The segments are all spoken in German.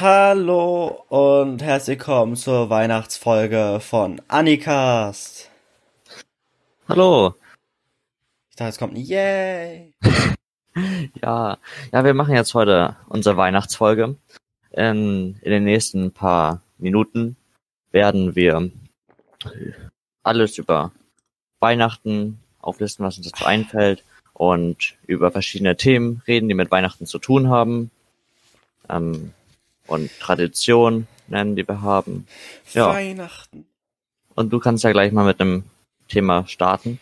Hallo und herzlich willkommen zur Weihnachtsfolge von Annikast. Hallo. Ich dachte, es kommt ein Yay. Ja, ja, wir machen jetzt heute unsere Weihnachtsfolge. In, in den nächsten paar Minuten werden wir alles über Weihnachten auflisten, was uns dazu einfällt und über verschiedene Themen reden, die mit Weihnachten zu tun haben. Ähm, und Tradition nennen, die wir haben. Ja. Weihnachten. Und du kannst ja gleich mal mit einem Thema starten.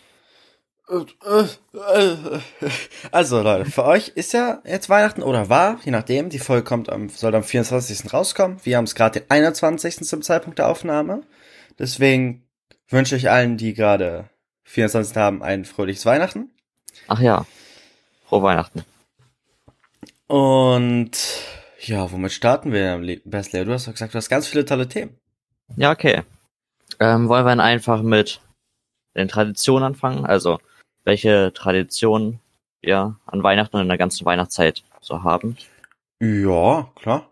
Also Leute, für euch ist ja jetzt Weihnachten oder war, je nachdem, die Folge kommt am, soll am 24. rauskommen. Wir haben es gerade den 21. zum Zeitpunkt der Aufnahme. Deswegen wünsche ich allen, die gerade 24. haben, ein fröhliches Weihnachten. Ach ja, frohe Weihnachten. Und ja, womit starten wir, Bestley? Du hast doch gesagt, du hast ganz viele tolle Themen. Ja, okay. Ähm, wollen wir dann einfach mit den Traditionen anfangen? Also, welche Traditionen wir an Weihnachten und in der ganzen Weihnachtszeit so haben? Ja, klar.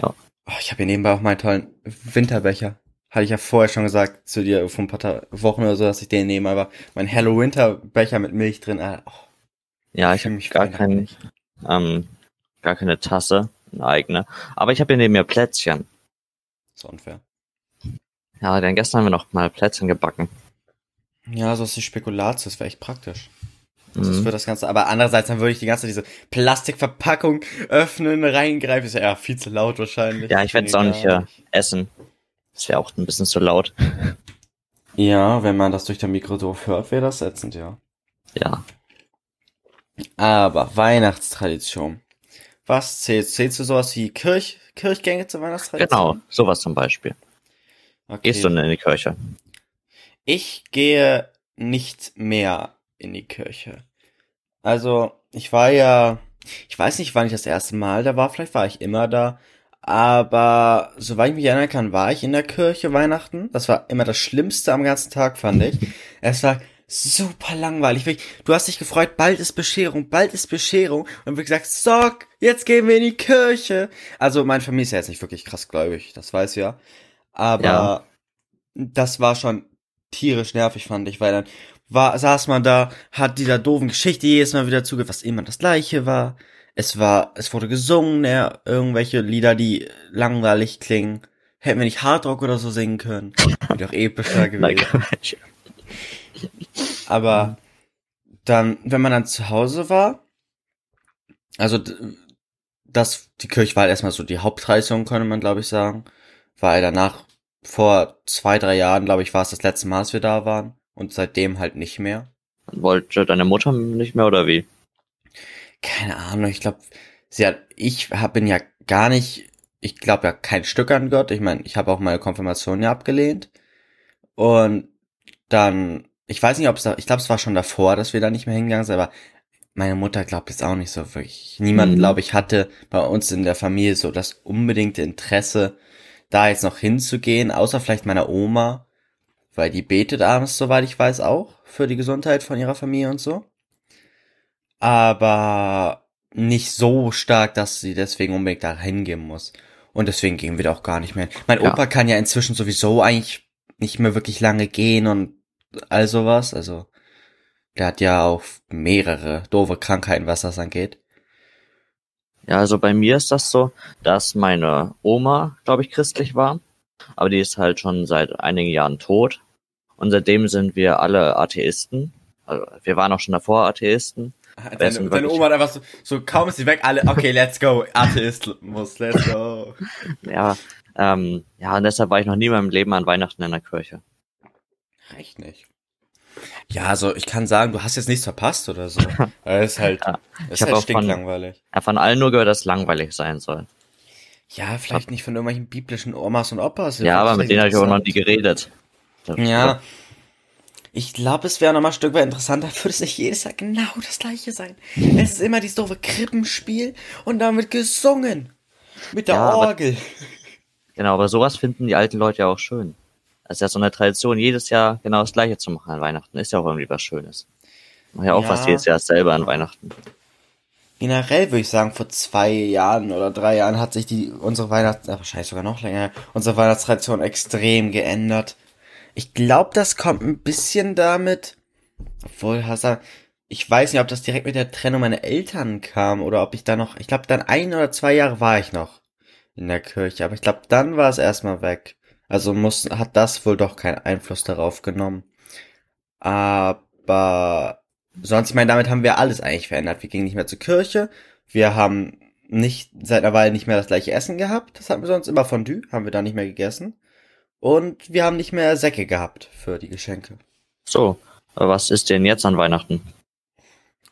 Ja. Oh, ich habe hier nebenbei auch meinen tollen Winterbecher. Hatte ich ja vorher schon gesagt zu dir vor ein paar Wochen oder so, dass ich den nehme, aber mein Hello Winter Becher mit Milch drin. Äh, oh, ja, ich habe gar keinen, ähm, gar keine Tasse, eine eigene. Aber ich habe hier neben mir Plätzchen. So unfair. Ja, denn gestern haben wir noch mal Plätzchen gebacken. Ja, so ist die Spekulatius, wäre echt praktisch. Das ist für das Ganze. Aber andererseits, dann würde ich die ganze diese Plastikverpackung öffnen, reingreifen. Ist ja eher viel zu laut wahrscheinlich. Ja, ich werde es auch nicht äh, essen. Das wäre auch ein bisschen zu laut. Ja, wenn man das durch den Mikrodorf hört, wäre das ätzend, ja. Ja. Aber Weihnachtstradition. Was zählst? Zählst du sowas wie Kirch, Kirchgänge zur Weihnachtstradition? Genau, sowas zum Beispiel. Okay. Gehst du denn in die Kirche? Ich gehe nicht mehr in die Kirche. Also, ich war ja, ich weiß nicht, wann ich das erste Mal da war, vielleicht war ich immer da, aber soweit ich mich erinnern kann, war ich in der Kirche Weihnachten. Das war immer das Schlimmste am ganzen Tag, fand ich. Es war super langweilig. Du hast dich gefreut, bald ist Bescherung, bald ist Bescherung. Und wir gesagt, so, jetzt gehen wir in die Kirche. Also meine Familie ist ja jetzt nicht wirklich krass gläubig, das weiß ja. Aber ja. das war schon tierisch nervig, fand ich, weil dann war, saß man da, hat dieser doofen Geschichte jedes Mal wieder zugehört, was immer das gleiche war. Es war, es wurde gesungen, ja, irgendwelche Lieder, die langweilig klingen. Hätten wir nicht Hardrock oder so singen können. Wäre doch epischer gewesen. Aber dann, wenn man dann zu Hause war, also das, die Kirche war erstmal so die Haupttradition, könnte man glaube ich sagen, weil danach vor zwei, drei Jahren, glaube ich, war es das letzte Mal, dass wir da waren und seitdem halt nicht mehr. Wollte deine Mutter nicht mehr oder wie? Keine Ahnung, ich glaube, sie hat, ich hab, bin ja gar nicht, ich glaube ja kein Stück an Gott. Ich meine, ich habe auch meine Konfirmation ja abgelehnt und dann ich weiß nicht, ob es da, ich glaube, es war schon davor, dass wir da nicht mehr hingegangen sind, aber meine Mutter glaubt jetzt auch nicht so wirklich. Niemand, mhm. glaube ich, hatte bei uns in der Familie so das unbedingte Interesse, da jetzt noch hinzugehen, außer vielleicht meiner Oma, weil die betet abends, soweit ich weiß, auch für die Gesundheit von ihrer Familie und so. Aber nicht so stark, dass sie deswegen unbedingt da hingehen muss. Und deswegen gehen wir da auch gar nicht mehr. Mein ja. Opa kann ja inzwischen sowieso eigentlich nicht mehr wirklich lange gehen und all sowas. Also, der hat ja auch mehrere doofe Krankheiten, was das angeht. Ja, also bei mir ist das so, dass meine Oma, glaube ich, christlich war. Aber die ist halt schon seit einigen Jahren tot. Und seitdem sind wir alle Atheisten. Also wir waren auch schon davor Atheisten. Deine, deine Oma hat einfach so, so kaum ist sie weg, alle, okay, let's go, Atheismus, let's go. ja, ähm, ja, und deshalb war ich noch nie in meinem Leben an Weihnachten in der Kirche. Recht nicht. Ja, also ich kann sagen, du hast jetzt nichts verpasst oder so. Es ist halt, ja, ist halt stinklangweilig. Ja, von allen nur gehört, dass es langweilig sein soll. Ja, vielleicht nicht von irgendwelchen biblischen Omas und Opas. Ja, aber mit denen habe ich auch noch nie geredet. ja. Ich glaube, es wäre nochmal ein Stück weit interessanter, würde es nicht jedes Jahr genau das gleiche sein. Es ist immer dieses doofe Krippenspiel und damit gesungen. Mit der ja, Orgel. Aber, genau, aber sowas finden die alten Leute ja auch schön. Das ist ja so eine Tradition, jedes Jahr genau das Gleiche zu machen an Weihnachten. Ist ja auch irgendwie was Schönes. Ich mache ja auch ja. fast jedes Jahr selber an Weihnachten. generell würde ich sagen, vor zwei Jahren oder drei Jahren hat sich die unsere Weihnachts, äh, wahrscheinlich sogar noch länger, unsere Weihnachtstradition extrem geändert. Ich glaube, das kommt ein bisschen damit, obwohl Hassan, ich weiß nicht, ob das direkt mit der Trennung meiner Eltern kam oder ob ich da noch, ich glaube, dann ein oder zwei Jahre war ich noch in der Kirche, aber ich glaube, dann war es erstmal weg. Also muss, hat das wohl doch keinen Einfluss darauf genommen. Aber sonst, ich meine, damit haben wir alles eigentlich verändert. Wir gingen nicht mehr zur Kirche. Wir haben nicht seit einer Weile nicht mehr das gleiche Essen gehabt. Das hatten wir sonst immer Fondue, haben wir da nicht mehr gegessen. Und wir haben nicht mehr Säcke gehabt für die Geschenke. So, was ist denn jetzt an Weihnachten?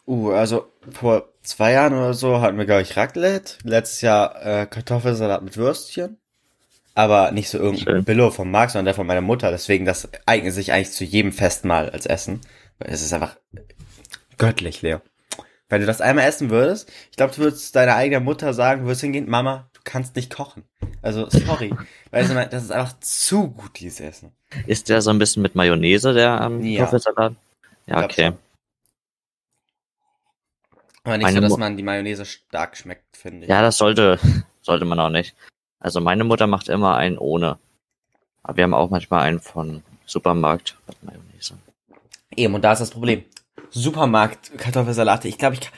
Uh, also vor zwei Jahren oder so hatten wir, glaube ich, Raclette. Letztes Jahr äh, Kartoffelsalat mit Würstchen. Aber nicht so irgendein Schön. Billo vom Markt, sondern der von meiner Mutter. Deswegen, das eignet sich eigentlich zu jedem Festmahl als Essen. Weil es ist einfach göttlich, Leo. Wenn du das einmal essen würdest, ich glaube, du würdest deiner eigenen Mutter sagen, du würdest hingehen, Mama, du kannst nicht kochen. Also, sorry. Weil du, das ist einfach zu gut, dieses Essen. Ist der so ein bisschen mit Mayonnaise, der ähm, Ja. Kartoffelsalat? Ja, okay. schon. Aber nicht Meine so, dass man die Mayonnaise stark schmeckt, finde ich. Ja, das sollte, sollte man auch nicht. Also meine Mutter macht immer einen ohne. Aber wir haben auch manchmal einen von Supermarkt mit Mayonnaise. Eben, und da ist das Problem. Supermarkt Kartoffelsalate, ich glaube, ich kann,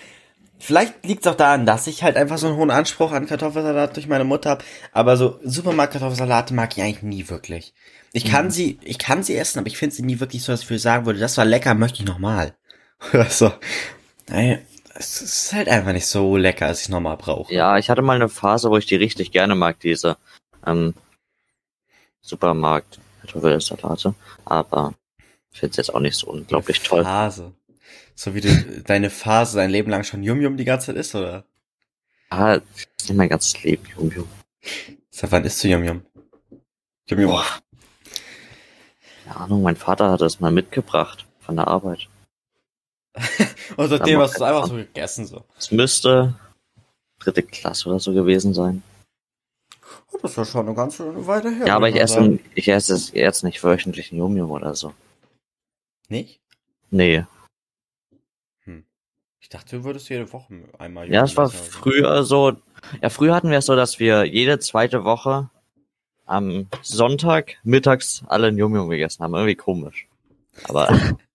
vielleicht liegt es auch daran, dass ich halt einfach so einen hohen Anspruch an Kartoffelsalat durch meine Mutter habe, aber so Supermarkt Kartoffelsalate mag ich eigentlich nie wirklich. Ich kann Mhm. sie, ich kann sie essen, aber ich finde sie nie wirklich so, dass ich sagen würde, das war lecker, möchte ich nochmal. Oder so. Naja, es ist halt einfach nicht so lecker, als ich es nochmal brauche. Ja, ich hatte mal eine Phase, wo ich die richtig gerne mag, diese ähm, Supermarkt Kartoffelsalate. Aber ich finde es jetzt auch nicht so unglaublich toll. Phase. So wie du deine Phase dein Leben lang schon Yum Yum die ganze Zeit isst, oder? Ah, ist mein ganzes Leben, Jum, Jum. Seit wann isst du Yum Yum? Yum Yum. Boah. Keine Ahnung, mein Vater hat das mal mitgebracht von der Arbeit. Und seitdem hast du es einfach so gegessen, so. Es müsste dritte Klasse oder so gewesen sein. Oh, das war schon eine ganz schöne Weile her. Ja, aber ich esse, ich esse es jetzt nicht wöchentlich ein Yum Yum oder so. Nicht? Nee. Ich dachte, du würdest jede Woche einmal Ja, es war früher so. Ja, früher hatten wir es so, dass wir jede zweite Woche am Sonntag mittags alle ein Yum Yum gegessen haben. Irgendwie komisch. Aber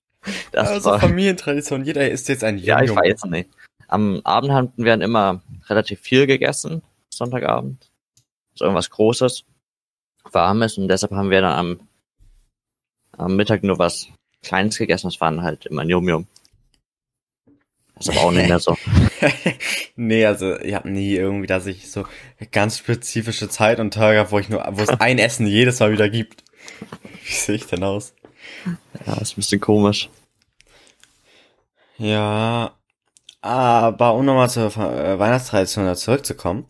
das also war. Familientradition, jeder isst jetzt ein Yum Ja, ich weiß nicht. Am Abend hatten wir dann immer relativ viel gegessen, Sonntagabend. So irgendwas Großes, Warmes und deshalb haben wir dann am, am Mittag nur was Kleines gegessen. Das waren halt immer ein Yum Yum. Das ist aber auch nicht mehr so. nee, also ich habe nie irgendwie, dass ich so ganz spezifische Zeit und Tage habe, wo ich nur, wo es ein Essen jedes Mal wieder gibt. Wie sehe ich denn aus? Ja, ist ein bisschen komisch. Ja, aber um nochmal zur äh, Weihnachtstradition zurückzukommen.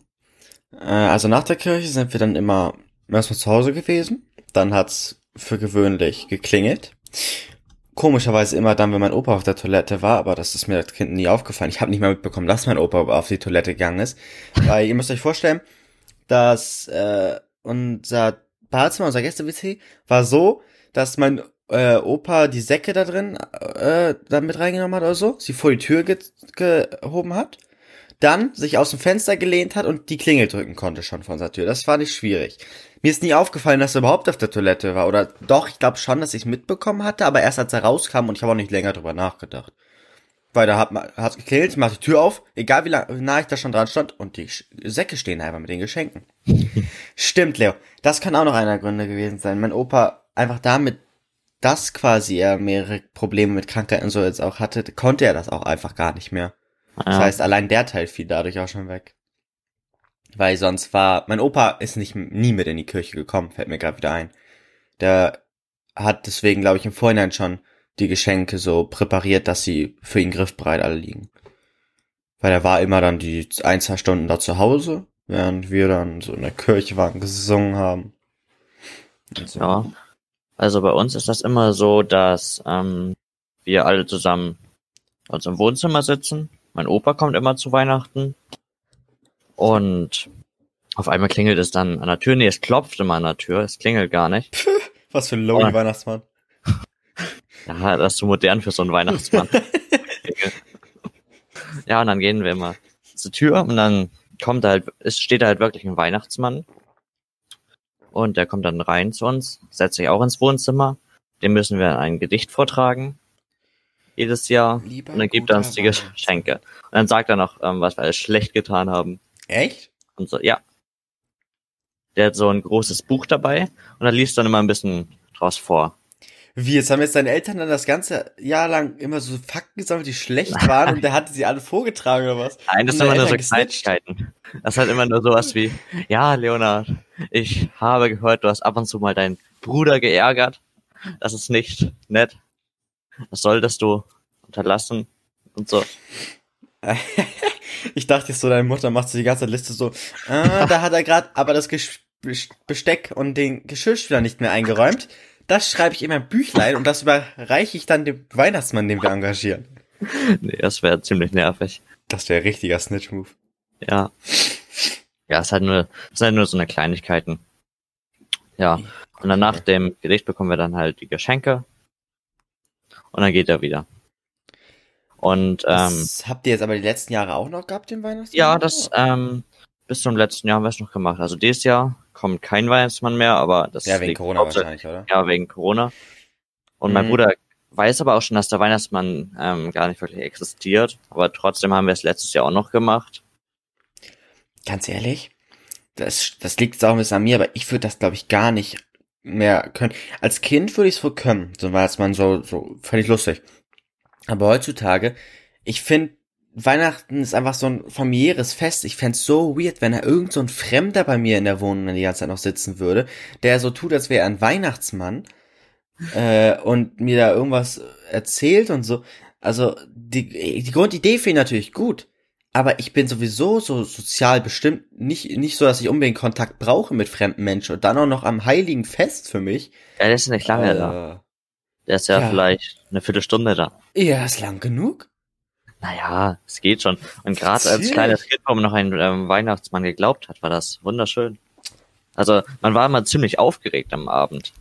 Äh, also nach der Kirche sind wir dann immer erstmal zu Hause gewesen. Dann hat's für gewöhnlich geklingelt. Komischerweise immer dann, wenn mein Opa auf der Toilette war, aber das ist mir als Kind nie aufgefallen. Ich habe nicht mal mitbekommen, dass mein Opa auf die Toilette gegangen ist. Weil ihr müsst euch vorstellen, dass äh, unser Badezimmer, unser Gäste-WC, war so, dass mein äh, Opa die Säcke da drin äh, da mit reingenommen hat oder so, sie vor die Tür ge gehoben hat, dann sich aus dem Fenster gelehnt hat und die Klingel drücken konnte schon von unserer Tür. Das war nicht schwierig. Mir ist nie aufgefallen, dass er überhaupt auf der Toilette war. Oder doch, ich glaube schon, dass ich es mitbekommen hatte, aber erst als er rauskam und ich habe auch nicht länger drüber nachgedacht. Weil da hat man hat geklingelt, ich mach die Tür auf, egal wie, lang, nah ich da schon dran stand, und die Säcke stehen einfach mit den Geschenken. Stimmt, Leo. Das kann auch noch einer Gründe gewesen sein. Mein Opa einfach damit, dass quasi er mehrere Probleme mit Krankheiten so jetzt auch hatte, konnte er das auch einfach gar nicht mehr. Das Ja, heißt, allein der Teil fiel dadurch auch schon weg. Weil sonst war, mein Opa ist nicht nie mit in die Kirche gekommen, fällt mir gerade wieder ein. Der hat deswegen, glaube ich, im Vorhinein schon die Geschenke so präpariert, dass sie für ihn griffbereit alle liegen. Weil er war immer dann die ein, zwei Stunden da zu Hause, während wir dann so in der Kirche waren, gesungen haben. So. ja. Also bei uns ist das immer so, dass ähm, wir alle zusammen uns im Wohnzimmer sitzen. Mein Opa kommt immer zu Weihnachten. Und auf einmal klingelt es dann an der Tür. Nee, es klopft immer an der Tür. Es klingelt gar nicht. Was für ein Lonely Oh. Weihnachtsmann. Ja, das ist zu modern für so einen Weihnachtsmann. ja, und dann gehen wir immer zur Tür und dann kommt da halt, es steht da halt wirklich ein Weihnachtsmann. Und der kommt dann rein zu uns, setzt sich auch ins Wohnzimmer. Dem müssen wir ein Gedicht vortragen. Jedes Jahr. Lieber Und dann gibt er uns die Geschenke. Und dann sagt er noch, ähm, was wir alles schlecht getan haben. Echt? Und so, ja. Der hat so ein großes Buch dabei und er liest dann immer ein bisschen draus vor. Wie, jetzt haben jetzt deine Eltern dann das ganze Jahr lang immer so Fakten gesammelt, die schlecht waren und der hatte sie alle vorgetragen oder was? Nein, das sind immer nur so? Kleinigkeiten. Das ist halt immer nur sowas wie, ja, Leonard, ich habe gehört, du hast ab und zu mal deinen Bruder geärgert. Das ist nicht nett. Das solltest du unterlassen und so. Ich dachte jetzt so, deine Mutter macht so die ganze Liste so, ah, da hat er gerade aber das Gesch Besteck und den Geschirrspüler nicht mehr eingeräumt. Das schreibe ich in mein Büchlein und das überreiche ich dann dem Weihnachtsmann, den wir engagieren. Nee, das wäre ziemlich nervig. Das wäre richtiger Snitch-Move. Ja. Ja, es ist halt nur, es sind halt nur so eine Kleinigkeiten. Ja. Und dann nach dem Gedicht bekommen wir dann halt die Geschenke. Und dann geht er wieder. Und ähm, Das habt ihr jetzt aber die letzten Jahre auch noch gehabt, den Weihnachtsmann? ja, das ähm, bis zum letzten Jahr haben wir es noch gemacht. Also dieses Jahr kommt kein Weihnachtsmann mehr, aber das Ja, wegen liegt Corona hauptsächlich- wahrscheinlich, oder? Ja, wegen Corona. Und mein Mhm. Bruder weiß aber auch schon, dass der Weihnachtsmann ähm, gar nicht wirklich existiert. Aber trotzdem haben wir es letztes Jahr auch noch gemacht. Ganz ehrlich, das, das liegt jetzt auch ein bisschen an mir, aber ich würde das, glaube ich, gar nicht mehr können. Als Kind würde ich es wohl können, so war es man so, so völlig lustig. Aber heutzutage, ich finde, Weihnachten ist einfach so ein familiäres Fest. Ich fänd's so weird, wenn da irgend so ein Fremder bei mir in der Wohnung die ganze Zeit noch sitzen würde, der so tut, als wäre er ein Weihnachtsmann äh, und mir da irgendwas erzählt und so. Also die, die Grundidee finde ich natürlich gut, aber ich bin sowieso so sozial bestimmt nicht, nicht so, dass ich unbedingt Kontakt brauche mit fremden Menschen und dann auch noch am heiligen Fest für mich. Ja, der ist nicht lange da. äh, Der ist ja, ja. vielleicht eine Viertelstunde da. Ja, ist lang genug. Naja, es geht schon. Und gerade als kleines Kind, wo man noch einen ähm, Weihnachtsmann geglaubt hat, war das wunderschön. Also man war immer ziemlich aufgeregt am Abend.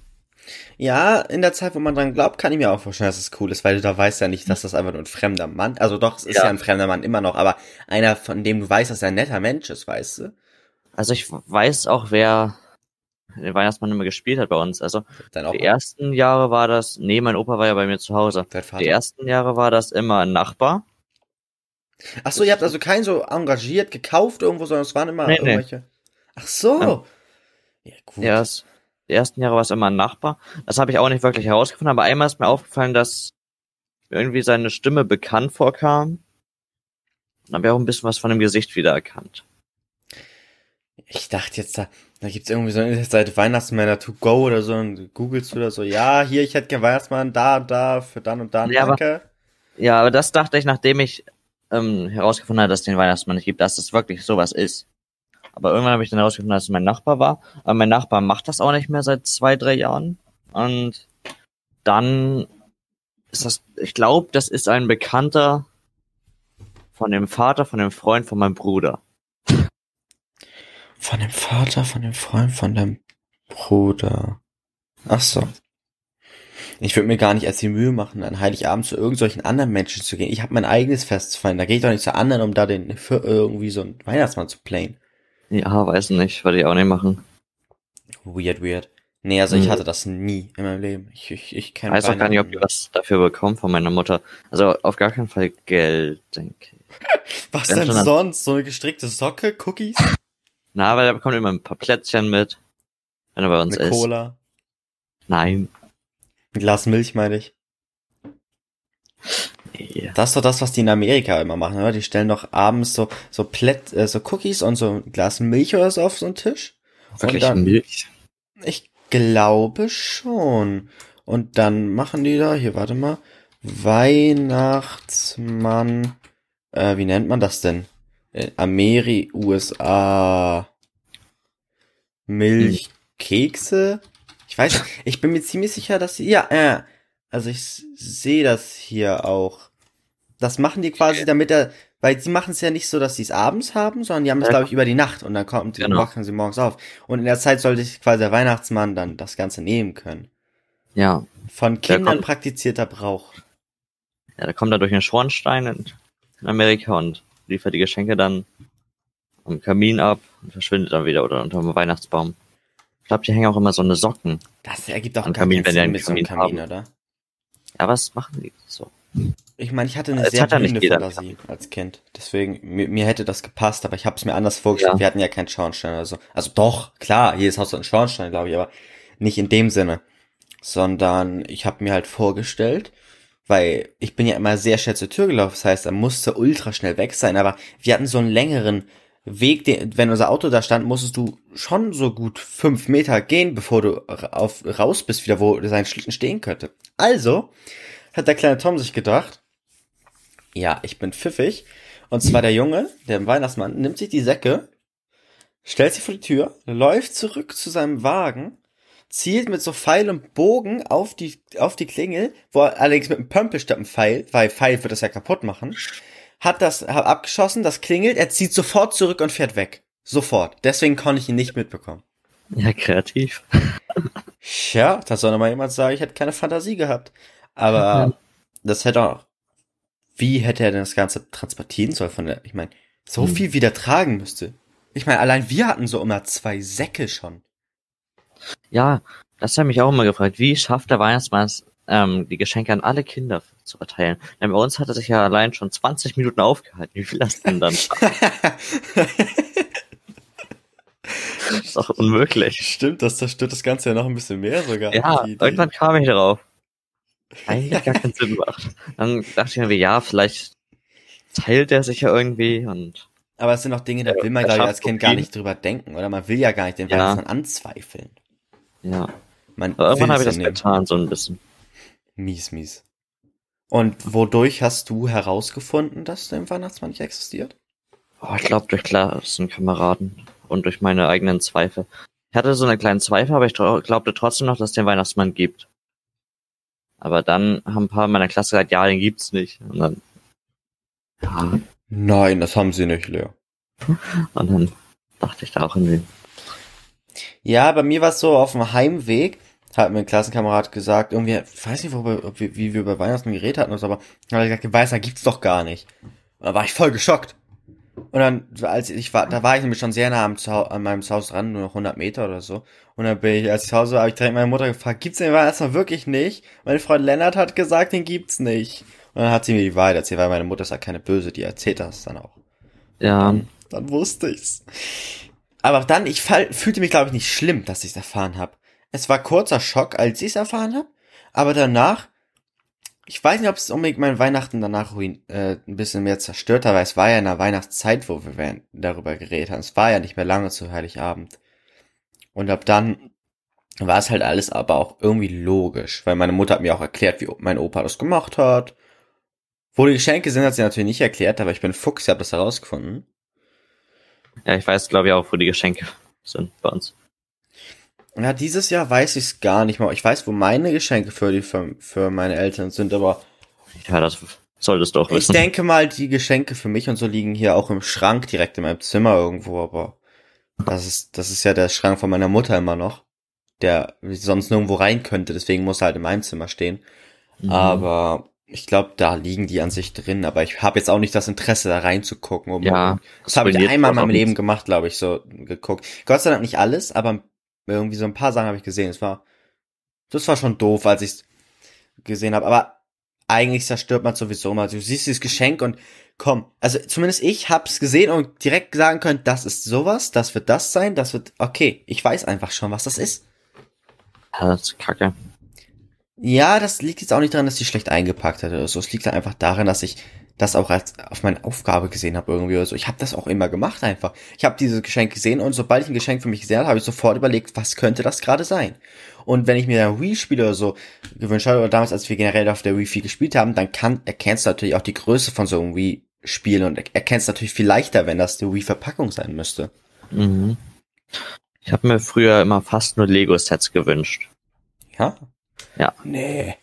Ja, in der Zeit, wo man dran glaubt, kann ich mir auch vorstellen, dass es cool ist, weil du da weißt ja nicht, dass das einfach nur ein fremder Mann, also doch, es ist ja, Ja. ein fremder Mann immer noch, aber einer, von dem du weißt, dass er ein netter Mensch ist, weißt du? Also ich weiß auch, wer den Weihnachtsmann immer gespielt hat bei uns. Also die ersten Jahre war das, nee, mein Opa war ja bei mir zu Hause. Die ersten Jahre war das immer ein Nachbar. Ach so, ihr habt also keinen so engagiert, gekauft irgendwo, sondern es waren immer Nee, nee. irgendwelche. Ach so. Ja. Gut. Ja, es, die ersten Jahre war es immer ein Nachbar. Das habe ich auch nicht wirklich herausgefunden, aber einmal ist mir aufgefallen, dass irgendwie seine Stimme bekannt vorkam. Dann habe ich auch ein bisschen was von dem Gesicht wiedererkannt. Ich dachte jetzt, da, da gibt's irgendwie so eine Internetseite Weihnachtsmänner to go oder so und googelst du da so, ja, hier, ich hätte gern Weihnachtsmann, da und da, für dann und dann, Ja, aber- danke. Ja, aber das dachte ich, nachdem ich ähm, herausgefunden habe, dass es den Weihnachtsmann nicht gibt, dass es wirklich sowas ist. Aber irgendwann habe ich dann herausgefunden, dass es mein Nachbar war. Aber mein Nachbar macht das auch nicht mehr seit zwei, drei Jahren. Und dann ist das, ich glaube, das ist ein Bekannter von dem Vater, von dem Freund von meinem Bruder. Von dem Vater, von dem Freund, von dem Bruder. Ach so. Ich würde mir gar nicht als die Mühe machen, an Heiligabend zu irgendwelchen anderen Menschen zu gehen. Ich habe mein eigenes Fest zu feiern. Da gehe ich doch nicht zu anderen, um da den für irgendwie so einen Weihnachtsmann zu playen. Ja, weiß nicht, würde ich auch nicht machen. Weird, weird. Nee, also ich Mhm. hatte das nie in meinem Leben. Ich, ich, ich Ich kenne weiß auch gar nicht, ob die was dafür bekommen von meiner Mutter. Also auf gar keinen Fall Geld, denke ich. Was Wenn denn sonst? So eine gestrickte Socke, Cookies, Na, weil da bekommt immer ein paar Plätzchen mit, wenn er bei uns eine ist. Cola, Nein. Ein Glas Milch, meine ich. Nee. Das ist doch das, was die in Amerika immer machen, oder? Die stellen doch abends so so Plätt, äh, so Cookies und so ein Glas Milch oder so auf so einen Tisch. Wirklich dann- Milch? Ich glaube schon. Und dann machen die da, hier, warte mal, Weihnachtsmann, äh, wie nennt man das denn? Äh, Ameri, USA, Milchkekse? Ich weiß, ich bin mir ziemlich sicher, dass sie, ja, äh, also ich sehe das hier auch. Das machen die quasi, damit er, weil sie machen es ja nicht so, dass sie es abends haben, sondern die haben es, Ja. glaube ich, über die Nacht und dann kommt, Genau. wachen sie morgens auf. Und in der Zeit sollte sich quasi der Weihnachtsmann dann das Ganze nehmen können. Ja. Von Der Kindern kommt- praktizierter Brauch. Ja, da kommt er durch einen Schornstein in in Amerika und liefert die Geschenke dann am Kamin ab und verschwindet dann wieder oder unter dem Weihnachtsbaum. Ich glaube, die hängen auch immer so eine Socken. Das ergibt auch Kamin, keinen wenn die Sinn einen mit so einem Kamin Kamin, haben. oder? Ja, was machen die so? Ich meine, ich hatte eine Es sehr blühende Fantasie als Kind. Deswegen, mir, mir hätte das gepasst, aber ich habe es mir anders vorgestellt. Ja. Wir hatten ja keinen Schornstein oder so. Also doch, klar, jedes Haus hat einen Schornstein, glaube ich, aber nicht in dem Sinne. Sondern ich habe mir halt vorgestellt, weil ich bin ja immer sehr schnell zur Tür gelaufen, das heißt, er musste ultra schnell weg sein, aber wir hatten so einen längeren Weg, den, wenn unser Auto da stand, musstest du schon so gut fünf Meter gehen, bevor du auf, raus bist wieder, wo sein Schlitten stehen könnte. Also hat der kleine Tom sich gedacht, ja, ich bin pfiffig. Und zwar der Junge, der Weihnachtsmann, nimmt sich die Säcke, stellt sie vor die Tür, läuft zurück zu seinem Wagen, zielt mit so Pfeil und Bogen auf die, auf die Klingel, wo er allerdings mit einem Pömpel statt einem Pfeil, weil Pfeil wird das ja kaputt machen, hat das hat abgeschossen, das klingelt, er zieht sofort zurück und fährt weg. Sofort. Deswegen konnte ich ihn nicht mitbekommen. Ja, kreativ. Tja, da soll noch mal jemand sagen, ich hätte keine Fantasie gehabt. Aber das hätte auch. Wie hätte er denn das Ganze transportieren sollen von der. Ich meine, so Hm. viel wieder tragen müsste. Ich meine, allein wir hatten so immer zwei Säcke schon. Ja, das habe ich auch immer gefragt. Wie schafft der Weihnachtsmann ähm, die Geschenke an alle Kinder zu verteilen? Denn bei uns hat er sich ja allein schon 20 Minuten aufgehalten. Wie viel das denn dann? das ist doch unmöglich. Stimmt, das zerstört das Ganze ja noch ein bisschen mehr sogar. Ja, irgendwann kam ich darauf. Eigentlich gar keinen Sinn macht. Dann dachte ich mir, ja, vielleicht teilt er sich ja irgendwie und Aber es sind auch Dinge, da will man, glaube ich, als Kind gar nicht drüber denken. Oder man will ja gar nicht den Ja. Weihnachtsmann anzweifeln. ja. Man Aber irgendwann habe ich das nehmen. getan, so ein bisschen. Mies, mies. Und wodurch hast du herausgefunden, dass der Weihnachtsmann nicht existiert? Oh, ich glaube durch Klassenkameraden und durch meine eigenen Zweifel. Ich hatte so eine kleinen Zweifel, aber ich glaubte trotzdem noch, dass es den Weihnachtsmann gibt. Aber dann haben ein paar meiner Klasse gesagt, ja, den gibt's nicht. Und dann, ja, Nein, das haben sie nicht, Leo. und dann dachte ich da auch irgendwie, Ja, bei mir war es so, auf dem Heimweg hat mir ein Klassenkamerad gesagt, irgendwie, ich weiß nicht, worüber, ob wir, wie wir über Weihnachten geredet hatten, aber er hat gesagt, den Weißer gibt's doch gar nicht. Und da war ich voll geschockt. Und dann, als ich war, da war ich nämlich schon sehr nah am Zuhause, an meinem Haus dran, nur noch 100 Meter oder so. Und dann bin ich, als ich zu Hause war, habe ich direkt meine Mutter gefragt, gibt's den Weihnachtsmann wirklich nicht? Mein Freund Lennart hat gesagt, den gibt's nicht. Und dann hat sie mir die Wahrheit erzählt, weil meine Mutter ist ja keine Böse, die erzählt das dann auch. ja, Dann, dann wusste ich's. Aber dann, ich fall, fühlte mich, glaube ich, nicht schlimm, dass ich's erfahren habe. Es war kurzer Schock, als ich's erfahren habe, aber danach, ich weiß nicht, ob es unbedingt mein Weihnachten danach ruin, äh, ein bisschen mehr zerstört hat, weil es war ja in der Weihnachtszeit, wo wir darüber geredet haben. Es war ja nicht mehr lange zu Heiligabend. Und ab dann war es halt alles aber auch irgendwie logisch, weil meine Mutter hat mir auch erklärt, wie mein Opa das gemacht hat. Wo die Geschenke sind, hat sie natürlich nicht erklärt, aber ich bin Fuchs, ich habe das herausgefunden. ja, ich weiß, glaube ich, auch, wo die Geschenke sind bei uns. Ja, dieses Jahr weiß ich es gar nicht mehr. Ich weiß, wo meine Geschenke für die für, für meine Eltern sind, aber Ja, das solltest du auch ich wissen. denke mal, die Geschenke für mich und so liegen hier auch im Schrank direkt in meinem Zimmer irgendwo, aber das ist das ist ja der Schrank von meiner Mutter immer noch, der sonst nirgendwo rein könnte, deswegen muss er halt in meinem Zimmer stehen. Mhm. Aber ich glaube, da liegen die an sich drin, aber ich habe jetzt auch nicht das Interesse da reinzugucken. Um Ja, das habe ich einmal in meinem Leben gemacht, glaube ich, so geguckt. Gott sei Dank nicht alles, aber irgendwie so ein paar Sachen habe ich gesehen. Es war, das war schon doof, als ich es gesehen habe. Aber eigentlich zerstört man sowieso mal. Du siehst dieses Geschenk und komm, also zumindest ich hab's gesehen und direkt sagen können, das ist sowas, das wird das sein, das wird, okay, ich weiß einfach schon, was das ist. Ja, das ist kacke. Ja, das liegt jetzt auch nicht daran, dass die schlecht eingepackt hat oder so. Es liegt halt einfach daran, dass ich das auch als auf meine Aufgabe gesehen habe irgendwie oder so. Ich habe das auch immer gemacht einfach. Ich habe dieses Geschenk gesehen und sobald ich ein Geschenk für mich gesehen habe, habe ich sofort überlegt, was könnte das gerade sein. Und wenn ich mir ein Wii-Spiel oder so gewünscht habe, oder damals, als wir generell auf der Wii viel gespielt haben, dann kann, erkennst du natürlich auch die Größe von so einem Wii-Spiel und erkennst natürlich viel leichter, wenn das die Wii-Verpackung sein müsste. Mhm. Ich habe mir früher immer fast nur Lego-Sets gewünscht. Ja? Ja. Nee.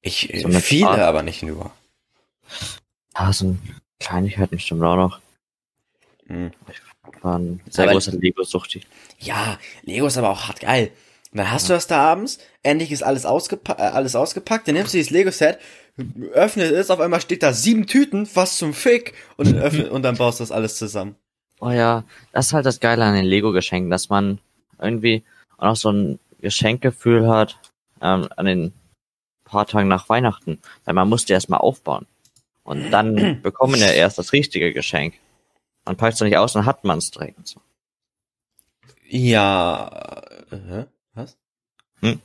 Ich, So viele, Art. aber nicht nur. Ja, so Kleinigkeiten stimmt auch noch. Hm. War ein sehr Aber- großer Lego-Suchti. Ja, Lego ist aber auch hart geil. Und dann hast du das da abends, endlich ist alles, ausgepa äh, alles ausgepackt, dann nimmst du dieses Lego-Set, öffnet es, auf einmal steht da sieben Tüten, was zum Fick, und dann, öffnet, und dann baust du das alles zusammen. Oh ja, das ist halt das Geile an den Lego-Geschenken, dass man irgendwie auch noch so ein Geschenkgefühl hat ähm, an den paar Tagen nach Weihnachten. Weil man muss die erstmal aufbauen. Und dann bekommt man ja erst das richtige Geschenk. Man packt es nicht aus, dann hat man es direkt. So. Ja, äh, was? Hm.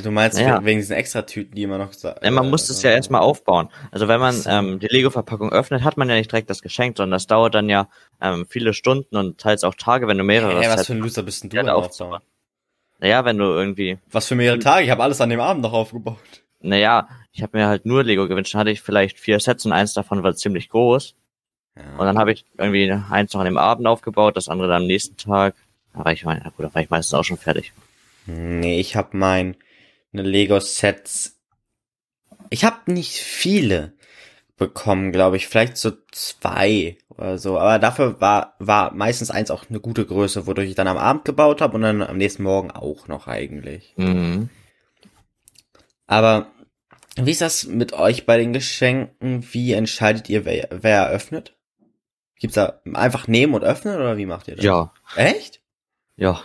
Du meinst Naja. wegen diesen Extratüten, die immer noch sa- Ja, man äh, muss es ja äh, erstmal aufbauen. Also wenn man So. ähm, die Lego-Verpackung öffnet, hat man ja nicht direkt das Geschenk, sondern das dauert dann ja ähm, viele Stunden und teils auch Tage, wenn du mehrere Ey, was Sets für ein Loser bist denn du Ja, Aufbauen? aufzubauen. Naja, wenn du irgendwie, Was für mehrere Tage? Ich habe alles an dem Abend noch aufgebaut. Naja, ich habe mir halt nur Lego gewünscht, dann hatte ich vielleicht vier Sets und eins davon war ziemlich groß. Und dann habe ich irgendwie eins noch an dem Abend aufgebaut, das andere dann am nächsten Tag. Da war ich, mein, na gut, da war ich meistens auch schon fertig. Nee, ich habe mein ne Lego Sets. Ich habe nicht viele bekommen, glaube ich, vielleicht so zwei oder so, aber dafür war war meistens eins auch eine gute Größe, wodurch ich dann am Abend gebaut habe und dann am nächsten Morgen auch noch eigentlich. Mhm. Aber wie ist das mit euch bei den Geschenken? Wie entscheidet ihr, wer, wer eröffnet? Gibt's da einfach nehmen und öffnen oder wie macht ihr das? Ja, Echt? ja.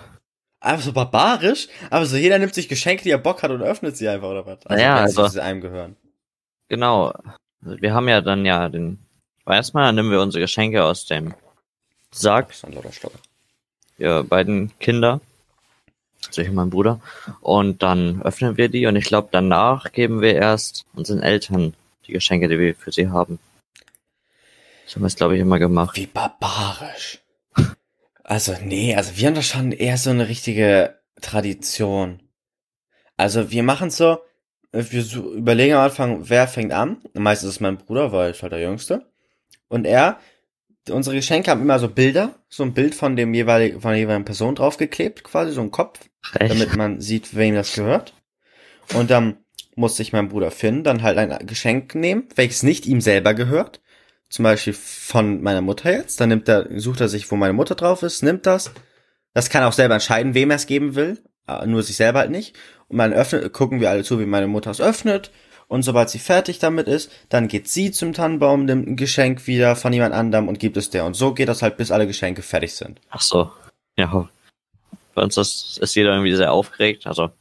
Aber so barbarisch? Aber so jeder nimmt sich Geschenke, die er Bock hat und öffnet sie einfach, oder was? Naja, wenn sie also- zu einem gehören. Genau. Also Wir haben ja dann ja den, erstmal nehmen wir unsere Geschenke aus dem Sack, Das ist ein lauter Stock. wir beiden Kinder, also und mein Bruder, und dann öffnen wir die und ich glaube danach geben wir erst unseren Eltern die Geschenke, die wir für sie haben. So haben wir es glaube ich immer gemacht. Wie barbarisch. Also, nee, also wir haben das schon eher so eine richtige Tradition. Also, wir machen so, äh, wir so, überlegen am Anfang, wer fängt an. Meistens ist es mein Bruder, weil ich halt der Jüngste. Und er, unsere Geschenke haben immer so Bilder, so ein Bild von dem jeweiligen, von der jeweiligen Person draufgeklebt, quasi so ein Kopf. Echt? damit man sieht, wem das gehört. Und dann musste ich meinen Bruder Finn dann halt ein Geschenk nehmen, welches nicht ihm selber gehört. Zum Beispiel von meiner Mutter jetzt. Dann nimmt er, sucht er sich, wo meine Mutter drauf ist, nimmt das. Das kann er auch selber entscheiden, wem er es geben will. äh, Nur sich selber halt nicht. Und dann öffnet, gucken wir alle zu, wie meine Mutter es öffnet. Und sobald sie fertig damit ist, dann geht sie zum Tannenbaum, nimmt ein Geschenk wieder von jemand anderem und gibt es der. Und so geht das halt, bis alle Geschenke fertig sind. Ach so. Ja. Bei uns ist, ist jeder irgendwie sehr aufgeregt, also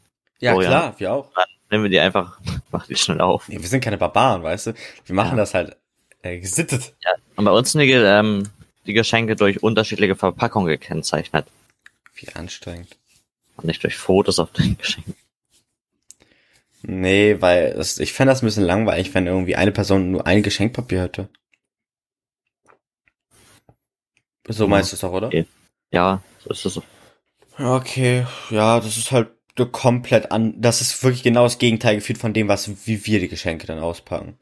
Ja, ja. klar, wir auch. nehmen wir die einfach, mach die schnell auf. Nee, wir sind keine Barbaren, weißt du? Wir machen Ja. das halt äh, gesittet. Und bei uns sind die, ähm, die Geschenke durch unterschiedliche Verpackungen gekennzeichnet. Wie anstrengend. Und nicht durch Fotos auf den Geschenken. Nee, weil das, ich fände das ein bisschen langweilig, wenn irgendwie eine Person nur ein Geschenkpapier hätte. So Ja. meinst du es doch, oder? Ja, so ist es. Okay, ja, das ist halt komplett an. Das ist wirklich genau das Gegenteil gefühlt von dem, was wie wir die Geschenke dann auspacken.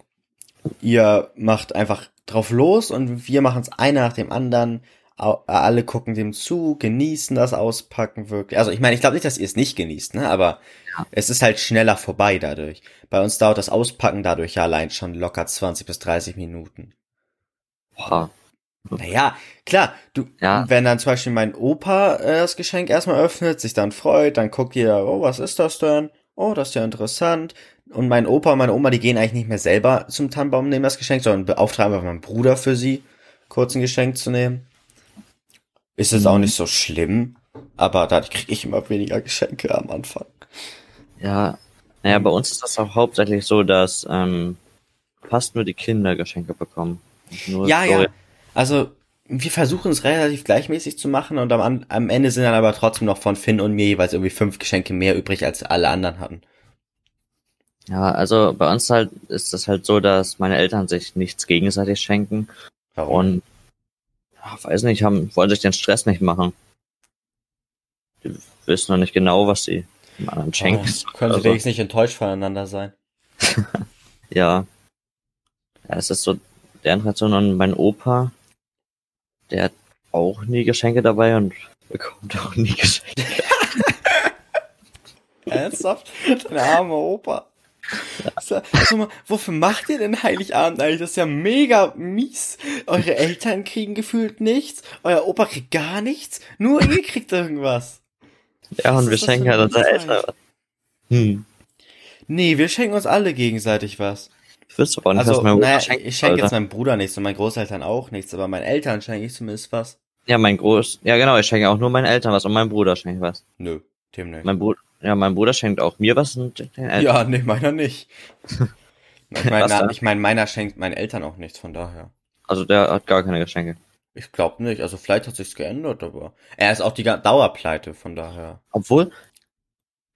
Ihr macht einfach drauf los und wir machen es einer nach dem anderen. Alle gucken dem zu, genießen das Auspacken wirklich. Also ich meine, ich glaube nicht, dass ihr es nicht genießt, ne? Aber es ist halt schneller vorbei dadurch. Bei uns dauert das Auspacken dadurch ja allein schon locker 20 bis 30 Minuten. Boah. Naja, klar, du, Ja. wenn dann zum Beispiel mein Opa äh, das Geschenk erstmal öffnet, sich dann freut, dann guckt jeder, oh, was ist das denn? Oh, das ist ja interessant. Und mein Opa und meine Oma, die gehen eigentlich nicht mehr selber zum Tannenbaum nehmen das Geschenk, sondern beauftragen einfach meinen Bruder für sie, kurz ein Geschenk zu nehmen. Ist es auch Mhm. nicht so schlimm, aber da kriege ich immer weniger Geschenke am Anfang. Ja. Naja, bei uns ist das auch hauptsächlich so, dass ähm, fast nur die Kinder Geschenke bekommen. Ja, ja. Florian- Also, wir versuchen es relativ gleichmäßig zu machen und am, am Ende sind dann aber trotzdem noch von Finn und mir jeweils irgendwie fünf Geschenke mehr übrig, als alle anderen hatten. Ja, also bei uns halt ist es halt so, dass meine Eltern sich nichts gegenseitig schenken Warum? und ja, weiß nicht, haben, wollen sich den Stress nicht machen. Die wissen noch nicht genau, was sie dem anderen schenken. Oh, können sie Also, wenigstens nicht enttäuscht voneinander sein? ja. Ja, es ist so deren Tradition und mein Opa, der hat auch nie Geschenke dabei und bekommt auch nie Geschenke. Ernsthaft? Deine arme Opa. Sag sag mal, wofür macht ihr denn Heiligabend eigentlich? Das ist ja mega mies. Eure Eltern kriegen gefühlt nichts, euer Opa kriegt gar nichts, nur ihr kriegt irgendwas. Ja, und wir schenken halt unsere Eltern. was. Hm. Nee, wir schenken uns alle gegenseitig was. Ich wüsste aber nicht, Also, was mein Bruder naja, schenken ich schenke jetzt meinem Bruder nichts und meinen Großeltern auch nichts, aber meinen Eltern schenke ich zumindest was. Ja, mein Groß... Ja, genau, ich schenke auch nur meinen Eltern was und meinem Bruder schenke ich was. Nö, dem nicht. Mein Bruder... Ja, mein Bruder schenkt auch mir was und den Eltern. Ja, nee, meiner nicht. Ich meine, ich mein, meiner schenkt meinen Eltern auch nichts, von daher. Also der hat gar keine Geschenke. Ich glaube nicht. Also vielleicht hat sich's geändert, aber er ist auch die Dauerpleite, von daher. Obwohl,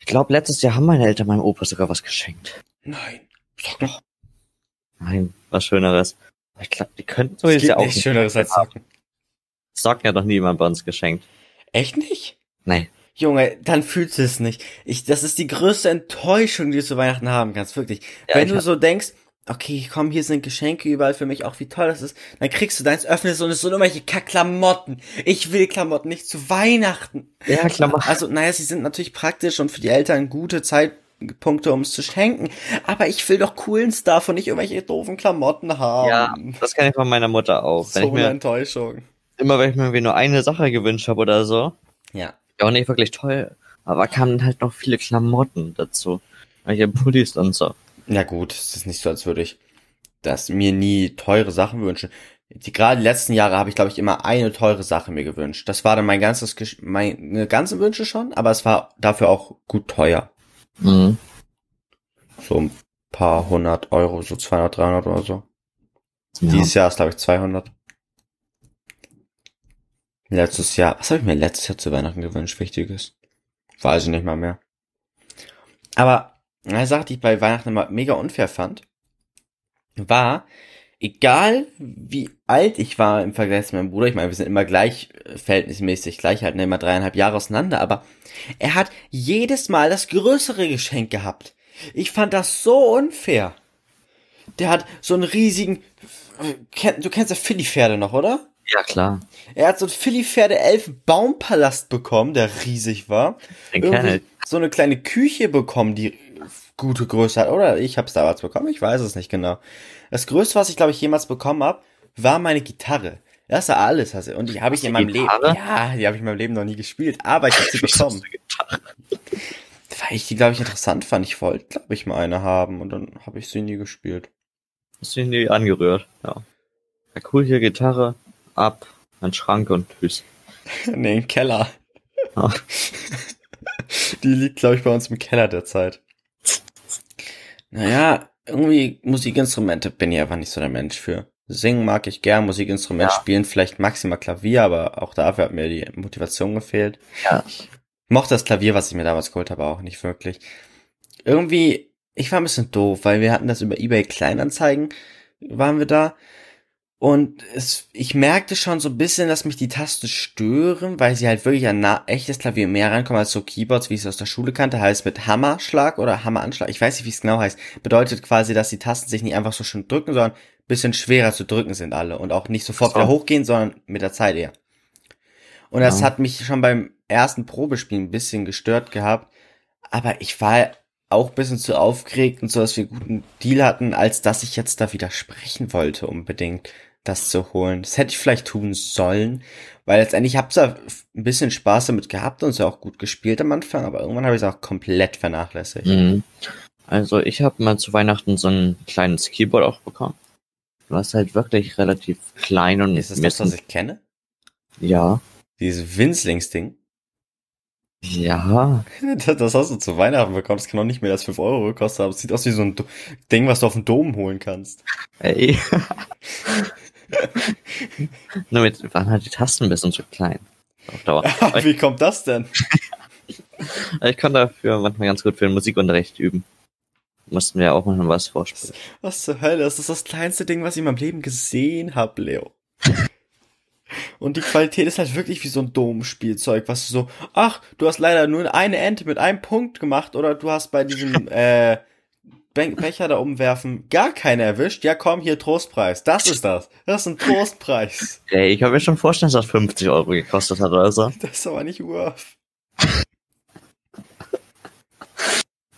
ich glaube, letztes Jahr haben meine Eltern meinem Opa sogar was geschenkt. Nein. Sag doch. Nein, was Schöneres. Ich glaube, die könnten so gibt ja auch nichts Schöneres als Socken. Socken hat noch niemand bei uns geschenkt. Echt nicht? Nee. Junge, dann fühlst du es nicht. Ich, das ist die größte Enttäuschung, die du zu Weihnachten haben kannst, wirklich. Ja, Wenn du so denkst, okay, komm, hier sind Geschenke überall für mich, auch wie toll das ist, dann kriegst du deins, öffnest und es sind irgendwelche Kack-Klamotten. Ich will Klamotten nicht zu Weihnachten. Ja, klar. Also, naja, sie sind natürlich praktisch und für die Eltern gute Zeitpunkte, um es zu schenken. Aber ich will doch coolen Stuff und nicht irgendwelche doofen Klamotten haben. Ja, das kenne ich von meiner Mutter auch. So eine Enttäuschung. immer wenn ich mir irgendwie nur eine Sache gewünscht habe oder so, Ja. ja auch nicht wirklich toll, aber kamen halt noch viele Klamotten dazu. Welche Pullis und so. Ja gut, es ist nicht so, als würde ich das mir nie teure Sachen wünschen. Die gerade die letzten Jahre habe ich, glaube ich, immer eine teure Sache mir gewünscht. Das war dann mein ganzes, meine ganzen Wünsche schon, aber es war dafür auch gut teuer. Mhm. So ein paar hundert Euro, so 200, 300 oder so. Ja. Dieses Jahr ist, glaube ich, 200. Letztes Jahr, was habe ich mir letztes Jahr zu Weihnachten gewünscht, Wichtiges? Weiß ich nicht mal mehr. Aber eine Sache, die ich bei Weihnachten immer mega unfair fand, war, egal wie alt ich war im Vergleich zu meinem Bruder, ich meine, wir sind immer gleich, äh, verhältnismäßig gleich, halt ne, immer dreieinhalb Jahre auseinander, aber er hat jedes Mal das größere Geschenk gehabt. Ich fand das so unfair. Der hat so einen riesigen, äh, du kennst ja Philly-Pferde noch, oder? ja, klar. Er hat so einen Philly-Pferde-Elfen-Baumpalast bekommen, der riesig war. Den Irgendwie so eine kleine Küche bekommen, die gute Größe hat. Oder ich hab's damals bekommen, ich weiß es nicht genau. Das Größte, was ich, glaube ich, jemals bekommen habe, war meine Gitarre. Das war alles. Also, und die habe ich Hast in du meinem Leben. Gitarre? Ja, die habe ich in meinem Leben noch nie gespielt, aber ich habe sie bekommen. hast du? Weil ich die, glaube ich, interessant fand. Ich wollte, glaube ich, mal eine haben und dann habe ich sie nie gespielt. Hast du ihn nie angerührt? Ja. ja. Cool, hier Gitarre, ab, ein Schrank und tschüss. nee, im Keller. Ah. Die liegt, glaube ich, bei uns im Keller derzeit. Naja, irgendwie Musikinstrumente bin ich einfach nicht so der Mensch für. Singen mag ich gern, Musikinstrument Ja. spielen, vielleicht maximal Klavier, aber auch dafür hat mir die Motivation gefehlt. Ja. Mochte das Klavier, was ich mir damals geholt habe, auch nicht wirklich. Irgendwie, ich war ein bisschen doof, weil wir hatten das über eBay Kleinanzeigen, waren wir da. Und es, ich merkte schon so ein bisschen, dass mich die Tasten stören, weil sie halt wirklich an echtes Klavier mehr rankommen als so Keyboards, wie ich es aus der Schule kannte, heißt mit Hammerschlag oder Hammeranschlag. Ich weiß nicht, wie es genau heißt. Bedeutet quasi, dass die Tasten sich nicht einfach so schön drücken, sondern ein bisschen schwerer zu drücken sind alle und auch nicht sofort so. wieder hochgehen, sondern mit der Zeit eher. Und das Ja. hat mich schon beim ersten Probespiel ein bisschen gestört gehabt, aber ich war auch ein bisschen zu aufgeregt und so, dass wir einen guten Deal hatten, als dass ich jetzt da widersprechen wollte, unbedingt das zu holen. Das hätte ich vielleicht tun sollen, weil letztendlich hab's da ein bisschen Spaß damit gehabt und es ja auch gut gespielt am Anfang, aber irgendwann habe ich es auch komplett vernachlässigt. Mhm. Also ich habe mal zu Weihnachten so ein kleines Keyboard auch bekommen. Was halt wirklich relativ klein und Ist das das, was ich kenne? ja, Dieses Winzlingsding? ja, Das das hast du zu Weihnachten bekommen. Das kann auch nicht mehr als 5 Euro kosten, aber es sieht aus wie so ein Ding, was du auf dem Dom holen kannst. ey. Nur mit waren halt die Tasten ein bisschen zu klein. Auf Dauer. Ich, wie kommt das denn? ich kann dafür manchmal ganz gut für den Musikunterricht üben. Mussten wir auch manchmal was vorspielen. Was zur Hölle? Das ist das kleinste Ding, was ich in meinem Leben gesehen habe, Leo. Und die Qualität ist halt wirklich wie so ein Domspielzeug, was du so, ach, du hast leider nur eine Ente mit einem Punkt gemacht oder du hast bei diesem äh, Becher da umwerfen gar keine erwischt. Ja, komm, hier Trostpreis. Das ist das. Das ist ein Trostpreis. Ey, ich kann mir schon vorstellen, dass das 50 Euro gekostet hat oder so. Das ist aber nicht worth.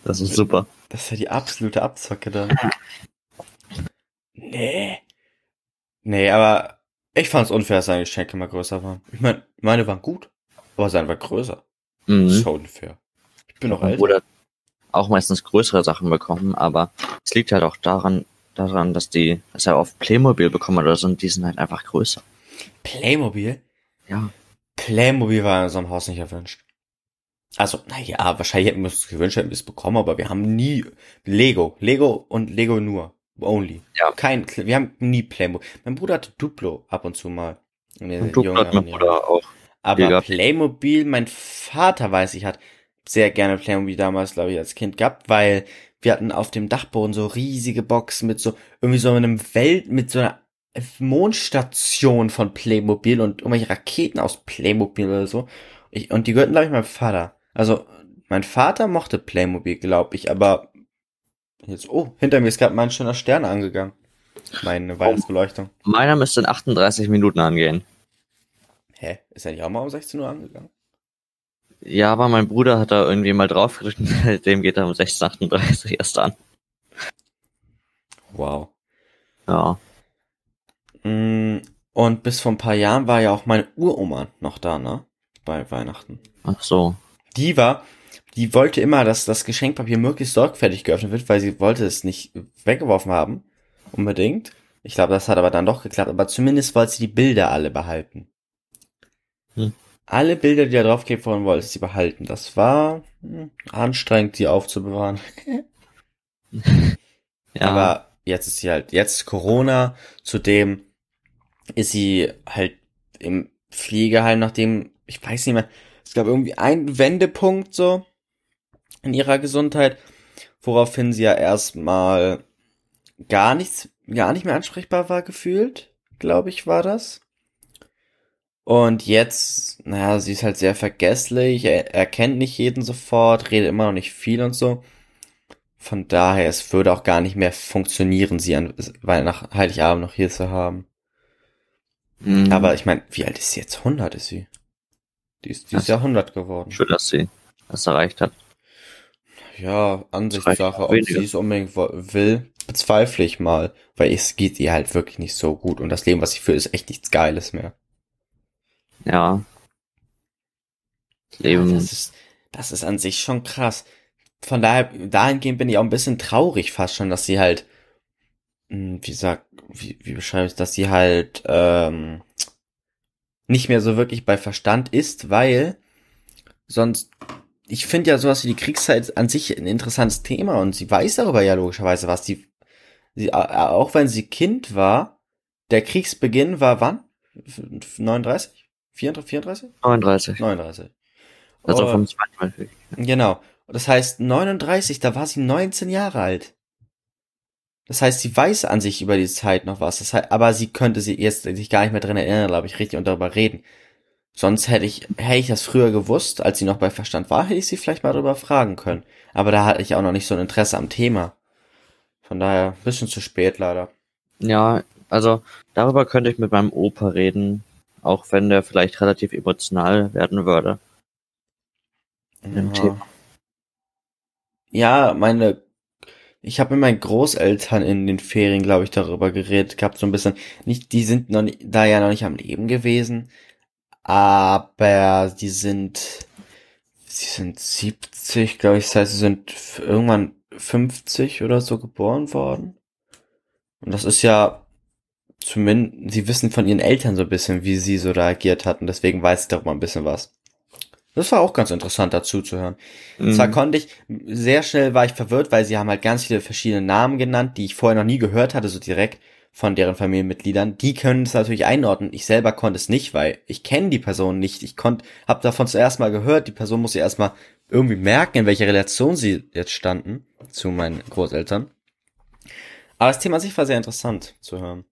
Das ist super. Das ist ja die absolute Abzocke dann. Nee. Nee, aber ich fand's unfair, dass seine Geschenke mal größer waren. Ich meine, meine waren gut, aber seine war größer. Mhm. Ist schon unfair. Ich bin noch älter. Oder auch meistens größere Sachen bekommen, aber es liegt halt auch daran, daran, dass die, dass er oft Playmobil bekommen oder so und die sind halt einfach größer. Playmobil? Ja. Playmobil war in unserem Haus nicht erwünscht. Also, naja, wahrscheinlich hätten wir es gewünscht, hätten wir es bekommen, aber wir haben nie Lego. Lego und Lego nur. Only. Ja. Kein, wir haben nie Playmobil. Mein Bruder hatte Duplo ab und zu mal. Und du jungen hat mein. Bruder auch. Aber. Playmobil, mein Vater weiß ich, hat sehr gerne Playmobil damals, glaube ich, als Kind gehabt, weil wir hatten auf dem Dachboden so riesige Boxen mit so, irgendwie so einem Welt, mit so einer Mondstation von Playmobil und irgendwelche Raketen aus Playmobil oder so. Ich, und die gehörten, glaube ich, meinem Vater. Also, mein Vater mochte Playmobil, glaube ich, aber jetzt, oh, hinter mir ist gerade mein schöner Stern angegangen. Meine Weihnachtsbeleuchtung. Meiner müsste in 38 Minuten angehen. Hä? Ist er nicht auch mal um 16 Uhr angegangen? Ja, aber mein Bruder hat da irgendwie mal drauf gedrückt, dem geht er um 16.38 erst an. Wow. Ja. Mm, Und bis vor ein paar Jahren war ja auch meine Uroma noch da, ne? Bei Weihnachten. Ach so. Die war, die wollte immer, dass das Geschenkpapier möglichst sorgfältig geöffnet wird, weil sie wollte es nicht weggeworfen haben. Unbedingt. Ich glaube, das hat aber dann doch geklappt. Aber zumindest wollte sie die Bilder alle behalten. Hm. Alle Bilder, die da draufgeklebt wurden, wollte sie behalten. Das war hm, anstrengend, die aufzubewahren. Ja. Aber jetzt ist sie halt, jetzt Corona, zudem ist sie halt im Pflegeheim, nachdem, ich weiß nicht mehr, es gab irgendwie einen Wendepunkt so in ihrer Gesundheit, woraufhin sie ja erstmal gar nichts, gar nicht mehr ansprechbar war gefühlt, glaube ich, war das. Und jetzt, naja, sie ist halt sehr vergesslich, er, erkennt nicht jeden sofort, redet immer noch nicht viel und so. Von daher, es würde auch gar nicht mehr funktionieren, sie an weil nach Heiligabend noch hier zu haben. Mhm. Aber ich meine, wie alt ist sie jetzt? 100 ist sie. Die ist dieses Ach. Jahr 100 geworden. Schön, dass sie das erreicht hat. Ja, Ansichtssache, ob sie es unbedingt will, bezweifle ich mal. Weil es geht ihr halt wirklich nicht so gut. Und das Leben, was sie führt, ist echt nichts Geiles mehr. Ja. Leben, das ist, das ist an sich schon krass. Von daher, dahingehend bin ich auch ein bisschen traurig fast schon, dass sie halt, mh, wie sagt, wie, wie beschreibe ich, dass sie halt, ähm, nicht mehr so wirklich bei Verstand ist, weil sonst, ich finde ja sowas wie die Kriegszeit an sich ein interessantes Thema und sie weiß darüber ja logischerweise was. Sie, a- auch wenn sie Kind war, der Kriegsbeginn war wann? 39? 34? 34? 39. 39. Also Und- vom zweiten Mal. Genau. Und das heißt, 39, da war sie 19 Jahre alt. Das heißt, sie weiß an sich über die Zeit noch was. Das heißt, aber sie könnte sie jetzt sich gar nicht mehr drin erinnern, glaube ich, richtig und darüber reden. Sonst hätte ich, hätte ich das früher gewusst, als sie noch bei Verstand war, hätte ich sie vielleicht mal darüber fragen können. Aber da hatte ich auch noch nicht so ein Interesse am Thema. Von daher, ein bisschen zu spät leider. Ja, also darüber könnte ich mit meinem Opa reden, auch wenn der vielleicht relativ emotional werden würde. Im Thema. Ja, meine, ich habe mit meinen Großeltern in den Ferien, glaube ich, darüber geredet gehabt, so ein bisschen. Nicht, die sind noch nicht, da ja noch nicht am Leben gewesen, aber die sind, sie sind 70, glaube ich, das heißt, sie sind irgendwann 50 oder so geboren worden. Und das ist ja zumindest, sie wissen von ihren Eltern so ein bisschen, wie sie so reagiert hatten, deswegen weiß ich darüber ein bisschen was. Das war auch ganz interessant dazu zu hören. Zwar Mhm. konnte ich, sehr schnell war ich verwirrt, weil sie haben halt ganz viele verschiedene Namen genannt, die ich vorher noch nie gehört hatte, so direkt von deren Familienmitgliedern. Die können es natürlich einordnen. Ich selber konnte es nicht, weil ich kenne die Person nicht. Ich konnte, habe davon zuerst mal gehört. Die Person muss ja erstmal irgendwie merken, in welcher Relation sie jetzt standen zu meinen Großeltern. Aber das Thema an sich war sehr interessant zu hören.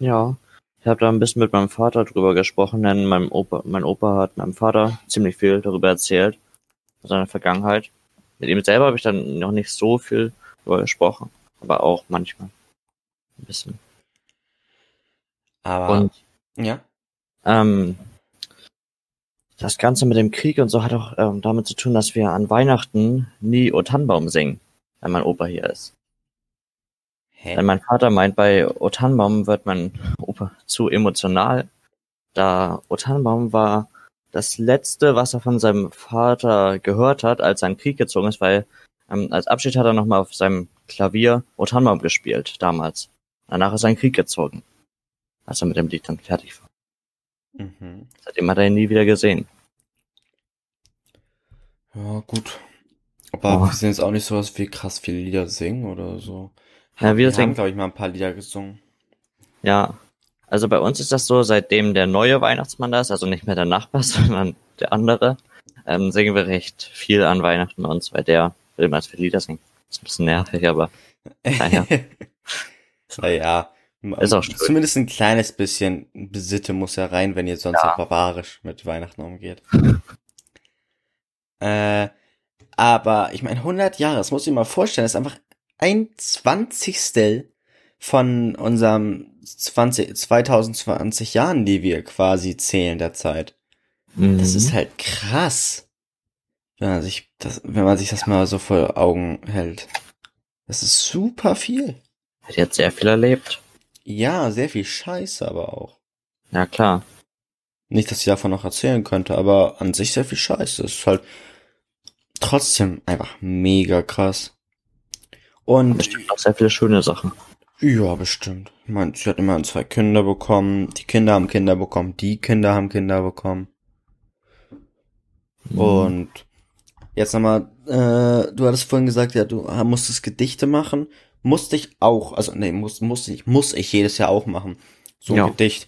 Ja, ich habe da ein bisschen mit meinem Vater drüber gesprochen, denn mein Opa, mein Opa hat meinem Vater ziemlich viel darüber erzählt, seiner Vergangenheit. Mit ihm selber habe ich dann noch nicht so viel darüber gesprochen, aber auch manchmal ein bisschen. Aber Und ja, ähm, das Ganze mit dem Krieg und so hat auch ähm, damit zu tun, dass wir an Weihnachten nie O Tannenbaum singen, wenn mein Opa hier ist. Hä? Denn mein Vater meint, bei O Tannenbaum wird mein Opa zu emotional, da O Tannenbaum war das letzte, was er von seinem Vater gehört hat, als er in den Krieg gezogen ist, weil ähm, als Abschied hat er nochmal auf seinem Klavier O Tannenbaum gespielt, damals. Danach ist er in den Krieg gezogen, als er mit dem Lied dann fertig war. Mhm. Seitdem hat er ihn nie wieder gesehen. Ja, gut. Aber Oh. wir sind jetzt auch nicht so, dass wir krass viele Lieder singen oder so. Ja, wir Wir haben, glaube ich, mal ein paar Lieder gesungen. ja. Also bei uns ist das so, seitdem der neue Weihnachtsmann da ist, also nicht mehr der Nachbar, sondern der andere, ähm, singen wir recht viel an Weihnachten bei uns, weil der will immer als viele Lieder singen. Ist ein bisschen nervig, aber Naja. naja. Ist auch schön. Zumindest ein kleines bisschen Besitte muss ja rein, wenn ihr sonst Ja. barbarisch mit Weihnachten umgeht. äh, aber ich meine, 100 Jahre, das muss ich mal vorstellen, das ist einfach ein Zwanzigstel von unserem 20, 2020 Jahren, die wir quasi zählen derzeit. mhm. Das ist halt krass. Wenn man sich das, wenn man sich das mal so vor Augen hält. Das ist super viel. hat jetzt sehr viel erlebt. Ja, sehr viel Scheiße aber auch. Ja klar. Nicht, dass ich davon noch erzählen könnte, aber an sich sehr viel Scheiße. Es ist halt trotzdem einfach mega krass. Und Bestimmt auch sehr viele schöne Sachen. ja, bestimmt. Ich meine, sie hat immerhin zwei Kinder bekommen. Die Kinder haben Kinder bekommen. Die Kinder haben Kinder bekommen. Mhm. Und jetzt nochmal, äh, du hattest vorhin gesagt, ja, du musstest Gedichte machen. Musste ich auch, also nee, muss, muss ich, muss ich jedes Jahr auch machen. So ein Ja. Gedicht.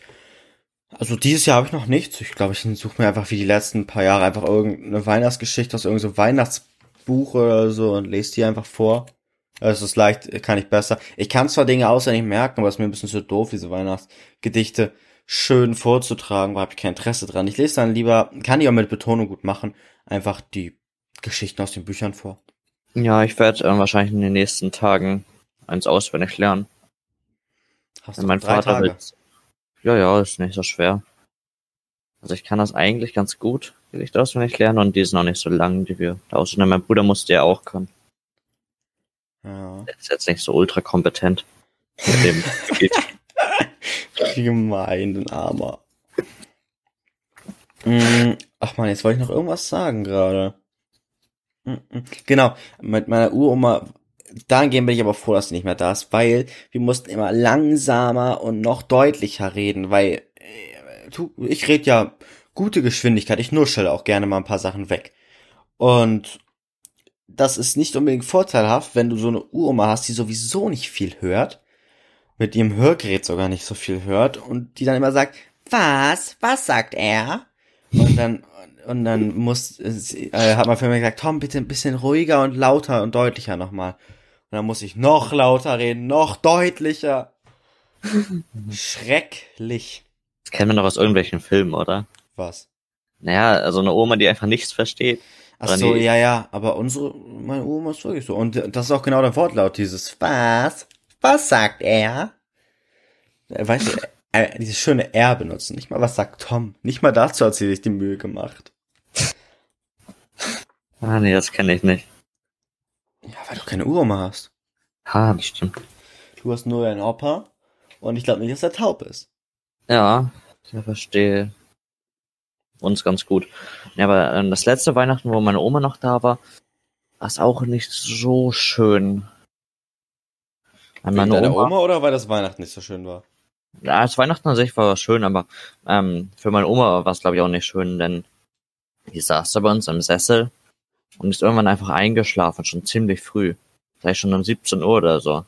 Also dieses Jahr habe ich noch nichts. Ich glaube, ich suche mir einfach wie die letzten paar Jahre einfach irgendeine Weihnachtsgeschichte aus irgendeinem so Weihnachtsbuch oder so und lese die einfach vor. Es ist leicht, kann ich besser. Ich kann zwar Dinge auswendig merken, aber es ist mir ein bisschen zu doof, diese Weihnachtsgedichte schön vorzutragen, weil ich kein Interesse dran. Ich lese dann lieber, kann ich auch mit Betonung gut machen, einfach die Geschichten aus den Büchern vor. Ja, ich werde äh, wahrscheinlich in den nächsten Tagen eins auswendig lernen. Hast Wenn mein drei Vater Tage? will. Ja, ja, ist nicht so schwer. Also ich kann das eigentlich ganz gut, Gedichte auswendig lernen und die sind auch nicht so lang, die wir da auswendig. Mein Bruder musste ja auch können. Ja. Ist jetzt nicht so ultra kompetent. Mit dem gemein, ein Armer. Mm, Ach man, jetzt wollte ich noch irgendwas sagen gerade. Mm, mm. Genau, mit meiner Uroma, dahingehend bin ich aber froh, dass sie nicht mehr da ist, weil wir mussten immer langsamer und noch deutlicher reden, weil äh, ich rede ja gute Geschwindigkeit, ich nuschel auch gerne mal ein paar Sachen weg. Und das ist nicht unbedingt vorteilhaft, wenn du so eine Uroma hast, die sowieso nicht viel hört, mit ihrem Hörgerät sogar nicht so viel hört und die dann immer sagt, was? Was sagt er? Und dann und dann muss äh, hat man für mich gesagt, Tom, bitte ein bisschen ruhiger und lauter und deutlicher nochmal. Und dann muss ich noch lauter reden, noch deutlicher. Schrecklich. Das kennen wir noch aus irgendwelchen Filmen, oder? Was? Naja, also eine Oma, die einfach nichts versteht. Ach so, ja, ja, aber unsere, meine Oma ist wirklich so. Und das ist auch genau der Wortlaut, dieses Was? Was sagt er? Äh, Weißt du, äh, dieses schöne R benutzen. Nicht mal, was sagt Tom? Nicht mal dazu hat sie sich die Mühe gemacht. Ah, nee, das kenne ich nicht. Ja, weil du keine Uroma hast. Ah, das stimmt. Du hast nur deinen Opa und ich glaube nicht, dass er taub ist. Ja, ich verstehe uns ganz gut. Ja, aber ähm, das letzte Weihnachten, wo meine Oma noch da war, war es auch nicht so schön. Wegen Meine deiner Oma, Oma oder weil das Weihnachten nicht so schön war? ja, das Weihnachten an sich war schön, aber ähm, für meine Oma war es glaube ich auch nicht schön, denn die saß da bei uns im Sessel und ist irgendwann einfach eingeschlafen, schon ziemlich früh. Vielleicht schon um 17 Uhr oder so.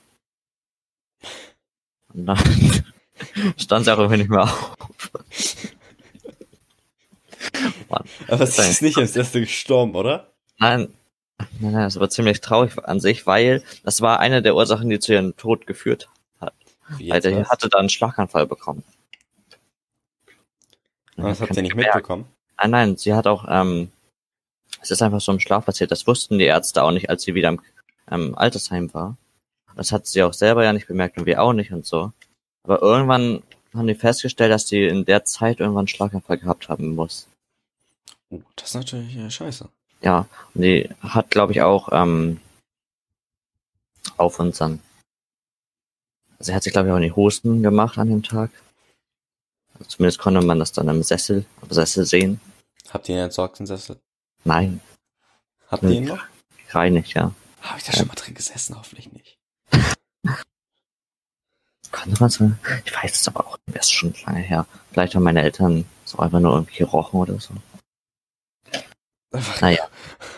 Und dann stand sie auch irgendwie nicht mehr auf. Mann. Aber sie ist nicht ins erste gestorben, oder? Nein, nein, nein, das war ziemlich traurig an sich, weil das war eine der Ursachen, die zu ihrem Tod geführt hat. Wie Alter, die was? hatte da einen Schlaganfall bekommen. Aber das habt ihr nicht gemerkt. mitbekommen. Nein, nein, sie hat auch, ähm, es ist einfach so im Schlaf passiert. Das wussten die Ärzte auch nicht, als sie wieder im ähm, Altersheim war. Das hat sie auch selber ja nicht bemerkt und wir auch nicht und so. Aber irgendwann haben die festgestellt, dass sie in der Zeit irgendwann einen Schlaganfall gehabt haben muss. Oh, das ist natürlich äh, scheiße. Ja, und die hat, glaube ich, auch ähm, auf unseren. Also sie hat sich, glaube ich, auch in die Hosen gemacht an dem Tag. Also zumindest konnte man das dann im Sessel, am Sessel sehen. Habt ihr ihn entsorgt, den Sessel? Nein, Habt Hm. ihr ihn noch? reinig, ja. Habe ich da schon mal drin gesessen? Hoffentlich nicht. Kann man so, ich weiß es aber auch, das ist schon lange her. Vielleicht haben meine Eltern so einfach nur irgendwie gerochen oder so. Naja.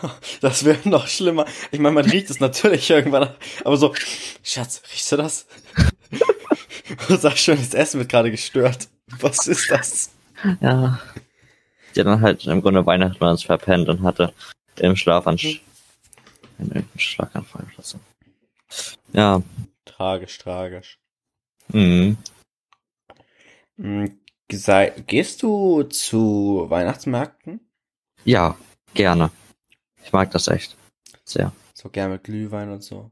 Das wäre noch schlimmer. Ich meine, man riecht es natürlich irgendwann, aber so, Schatz, riechst du das? Sagst schon, das Essen wird gerade gestört. Was ist das? Ja. Hat dann halt im Grunde Weihnachten uns verpennt und hatte im Schlaf einen, Sch einen Schlaganfall oder so. Ja. Tragisch, tragisch. Mhm. Hm, Gehst du zu Weihnachtsmärkten? Ja, gerne. Ich mag das echt. Sehr. So gern mit Glühwein und so.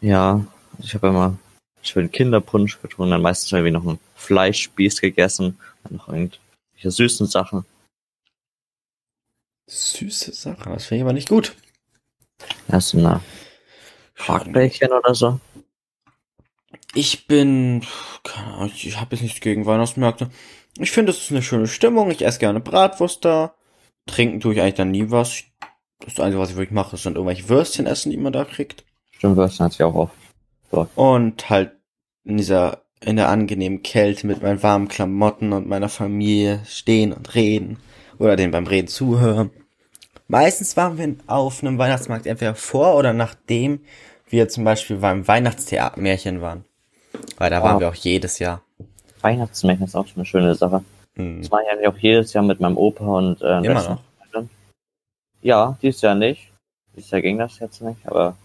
Ja, ich habe immer schön Kinderpunsch getrunken, dann meistens irgendwie noch einen Fleischspieß gegessen, dann noch irgendwelche süßen Sachen. Süße Sache, das finde ich aber nicht gut. Ja, so eine Quarkbällchen oder so. Ich bin, keine Ahnung, ich habe jetzt nichts gegen Weihnachtsmärkte. Ich finde, es ist eine schöne Stimmung. Ich esse gerne Bratwurst da. Trinken tue ich eigentlich dann nie was. Das Einzige, was ich wirklich mache, sind irgendwelche Würstchen essen, die man da kriegt. Stimmt, Würstchen hat sich auch oft. Und halt in dieser, in der angenehmen Kälte mit meinen warmen Klamotten und meiner Familie stehen und reden. Oder denen beim Reden zuhören. Meistens waren wir auf einem Weihnachtsmarkt entweder vor oder nachdem wir zum Beispiel beim Weihnachtstheatermärchen waren. Weil da waren Wow. wir auch jedes Jahr. Weihnachtsmärchen ist auch schon eine schöne Sache. Hm. Das mache ich eigentlich auch jedes Jahr mit meinem Opa und äh, Immer noch. Ja, dieses Jahr nicht. Dieses Jahr ging das jetzt nicht, aber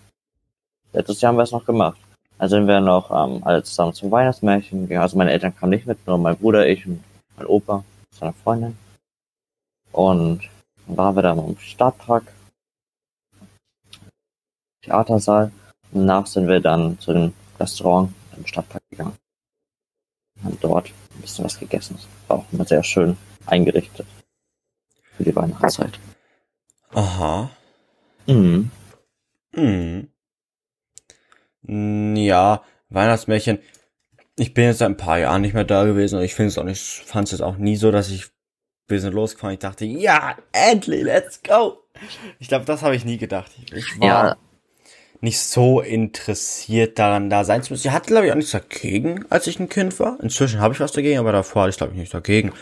letztes Jahr haben wir es noch gemacht. Also sind wir noch ähm, alle zusammen zum Weihnachtsmärchen gegangen. Also meine Eltern kamen nicht mit, nur mein Bruder, ich und mein Opa, seine Freundin. Und dann waren wir da im Stadtpark, Theatersaal. Und danach sind wir dann zu dem Restaurant im Stadtpark gegangen. Haben dort ein bisschen was gegessen. Das war auch immer sehr schön eingerichtet für die Weihnachtszeit. Aha. Mhm. Hm. Hm, Ja, Weihnachtsmärchen. Ich bin jetzt seit ein paar Jahren nicht mehr da gewesen und ich finde es auch nicht, fand es jetzt auch nie so, dass ich wir sind losgefahren. Ich dachte, ja, endlich, let's go. Ich glaube, das habe ich nie gedacht. Ich war Ja. Nicht so interessiert daran, da sein zu müssen. Ich hatte, glaube ich, auch nichts dagegen, als ich ein Kind war. Inzwischen habe ich was dagegen, aber davor hatte ich, glaube ich, nichts dagegen.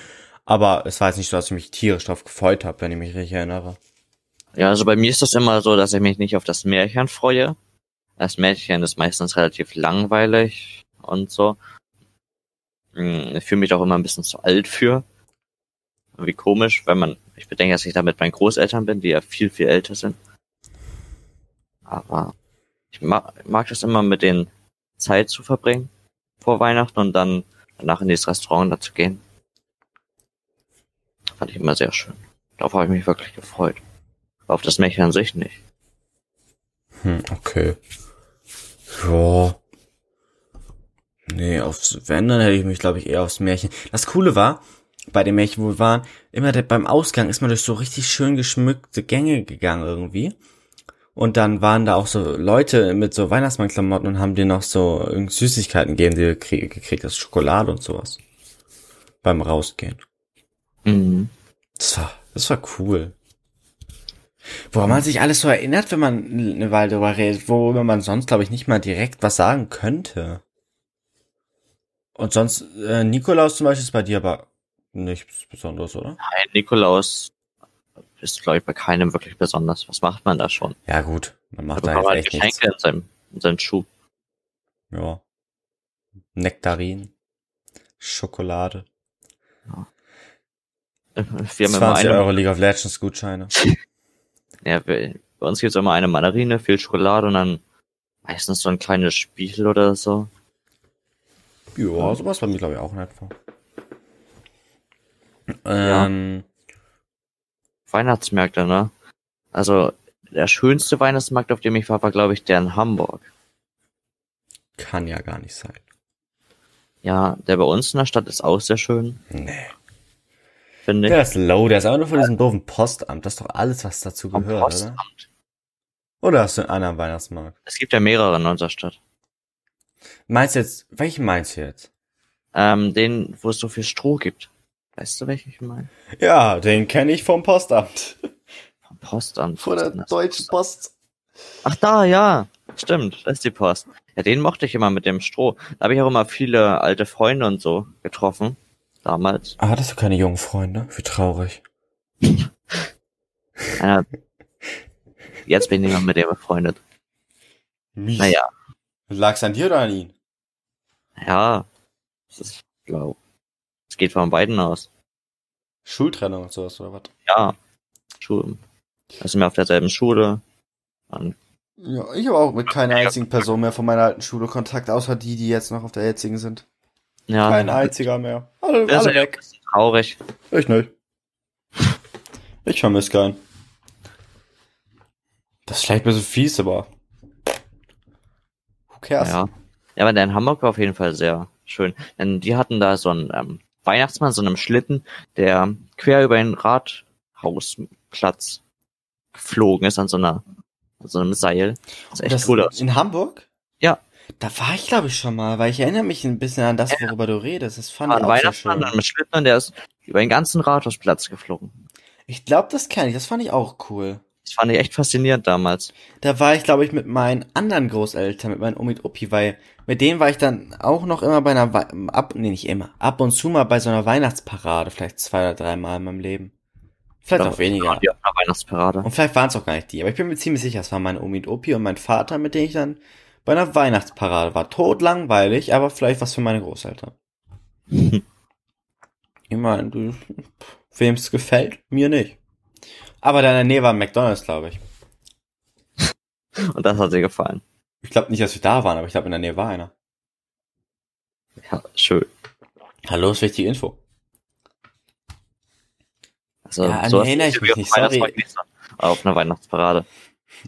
Aber es war jetzt nicht so, dass ich mich tierisch drauf gefreut habe, wenn ich mich richtig erinnere. Ja, also bei mir ist das immer so, dass ich mich nicht auf das Märchen freue. Das Märchen ist meistens relativ langweilig und so. Hm, Ich fühle mich auch immer ein bisschen zu alt für. Wie komisch, wenn man, ich bedenke, dass ich da mit meinen Großeltern bin, die ja viel, viel älter sind. Aber ich mag, mag das immer mit denen Zeit zu verbringen vor Weihnachten und dann danach in dieses Restaurant da zu gehen. Fand ich immer sehr schön. Darauf habe ich mich wirklich gefreut. Auf das Märchen an sich nicht. Hm, okay. Ja. Nee, aufs, wenn, dann hätte ich mich, glaube ich, eher aufs Märchen. Das Coole war, bei dem Märchen, wo wir waren, immer der, beim Ausgang ist man durch so richtig schön geschmückte Gänge gegangen irgendwie. Und dann waren da auch so Leute mit so Weihnachtsmannklamotten und haben dir noch so Süßigkeiten gegeben, die du krie- gekriegt hast, Schokolade und sowas. Beim Rausgehen. Mhm. Das war, das war cool. Woran man sich alles so erinnert, wenn man eine Weile drüber redet, worüber man sonst, glaube ich, nicht mal direkt was sagen könnte. Und sonst, äh, Nikolaus zum Beispiel ist bei dir aber nichts Besonderes, oder? Nein, Nikolaus ist, glaube ich, bei keinem wirklich besonders. Was macht man da schon? Ja, gut. Man Da macht da man jetzt echt nichts. Geschenke in seinem, in seinem Schuh. Ja. Nektarin. Schokolade. Wir haben immer 20 eine, Euro League of Legends Gutscheine. ja, bei uns gibt's immer eine Mandarine, viel Schokolade und dann meistens so ein kleines Spiel oder so. Ja, sowas bei mir, glaube ich, auch in etwa. Ähm, Weihnachtsmärkte, ne? Also, der schönste Weihnachtsmarkt, auf dem ich war, war, glaube ich, der in Hamburg. kann ja gar nicht sein. Ja, der bei uns in der Stadt ist auch sehr schön, Nee. finde ich. Der ist low, der ist aber nur von diesem doofen Postamt. Das ist doch alles, was dazu Vom gehört, oder? Postamt. Oder hast du einen anderen Weihnachtsmarkt? Es gibt ja mehrere in unserer Stadt. Meinst du jetzt, welchen meinst du jetzt? Ähm, den, wo es so viel Stroh gibt. Weißt du, welchen ich meine? Ja, den kenne ich vom Postamt. Vom Postamt. Von der Deutschen Post. Ach da, ja. Stimmt, das ist die Post. Ja, den mochte ich immer mit dem Stroh. Da habe ich auch immer viele alte Freunde und so getroffen. Damals. Ah, hattest du keine jungen Freunde? Wie traurig. Einer, jetzt bin ich mehr mit dem befreundet. Mies. Naja, Lag's an dir oder an ihn? ja. Das ist, glaub. Es geht von beiden aus. Schultrennung und sowas, oder was? Ja. Schule. Da sind wir auf derselben Schule. Dann, Ja, ich habe auch mit keiner einzigen Person mehr von meiner alten Schule Kontakt, außer die, die jetzt noch auf der jetzigen sind. ja. Kein einziger mehr. Alle, Das ist alle ja weg. ein traurig. Ich nicht. Ich vermisse keinen. Das ist vielleicht ein bisschen fies, aber. Who cares? Ja. Ja, aber der in Hamburg war auf jeden Fall sehr schön. Denn die hatten da so einen ähm, Weihnachtsmann, so einem Schlitten, der quer über den Rathausplatz geflogen ist an so einer, an so einem Seil. Das ist echt das cool aus. In Hamburg? Ja. Da war ich, glaube ich, schon mal, weil ich erinnere mich ein bisschen an das, worüber du redest. Das fand War ich auch sehr Weihnachtsmann schön. mit einem Schlitten der ist über den ganzen Rathausplatz geflogen. Ich glaube, das kenne ich. Das fand ich auch cool. Das fand ich echt faszinierend damals. Da war ich, glaube ich, mit meinen anderen Großeltern, mit meinen Omi und Opi, weil mit denen war ich dann auch noch immer bei einer, Wei- ab, nee, nicht immer, ab und zu mal bei so einer Weihnachtsparade, vielleicht zwei oder drei Mal in meinem Leben. Vielleicht auch weniger. Die auf einer Weihnachtsparade. Und vielleicht waren es auch gar nicht die, aber ich bin mir ziemlich sicher, es waren meine Omi und Opi und mein Vater, mit denen ich dann bei einer Weihnachtsparade war. Totlangweilig, aber vielleicht was für meine Großeltern. Ich meine, du, wem es gefällt, mir nicht. Aber in der Nähe war McDonalds, glaube ich. Und das hat dir gefallen. Ich glaube nicht, dass wir da waren, aber ich glaube, in der Nähe war einer. Ja, schön. Hallo, ist wichtige Info. Also, Ja, an sowas die erinnere ich mich nicht, sorry. So. Auf einer Weihnachtsparade.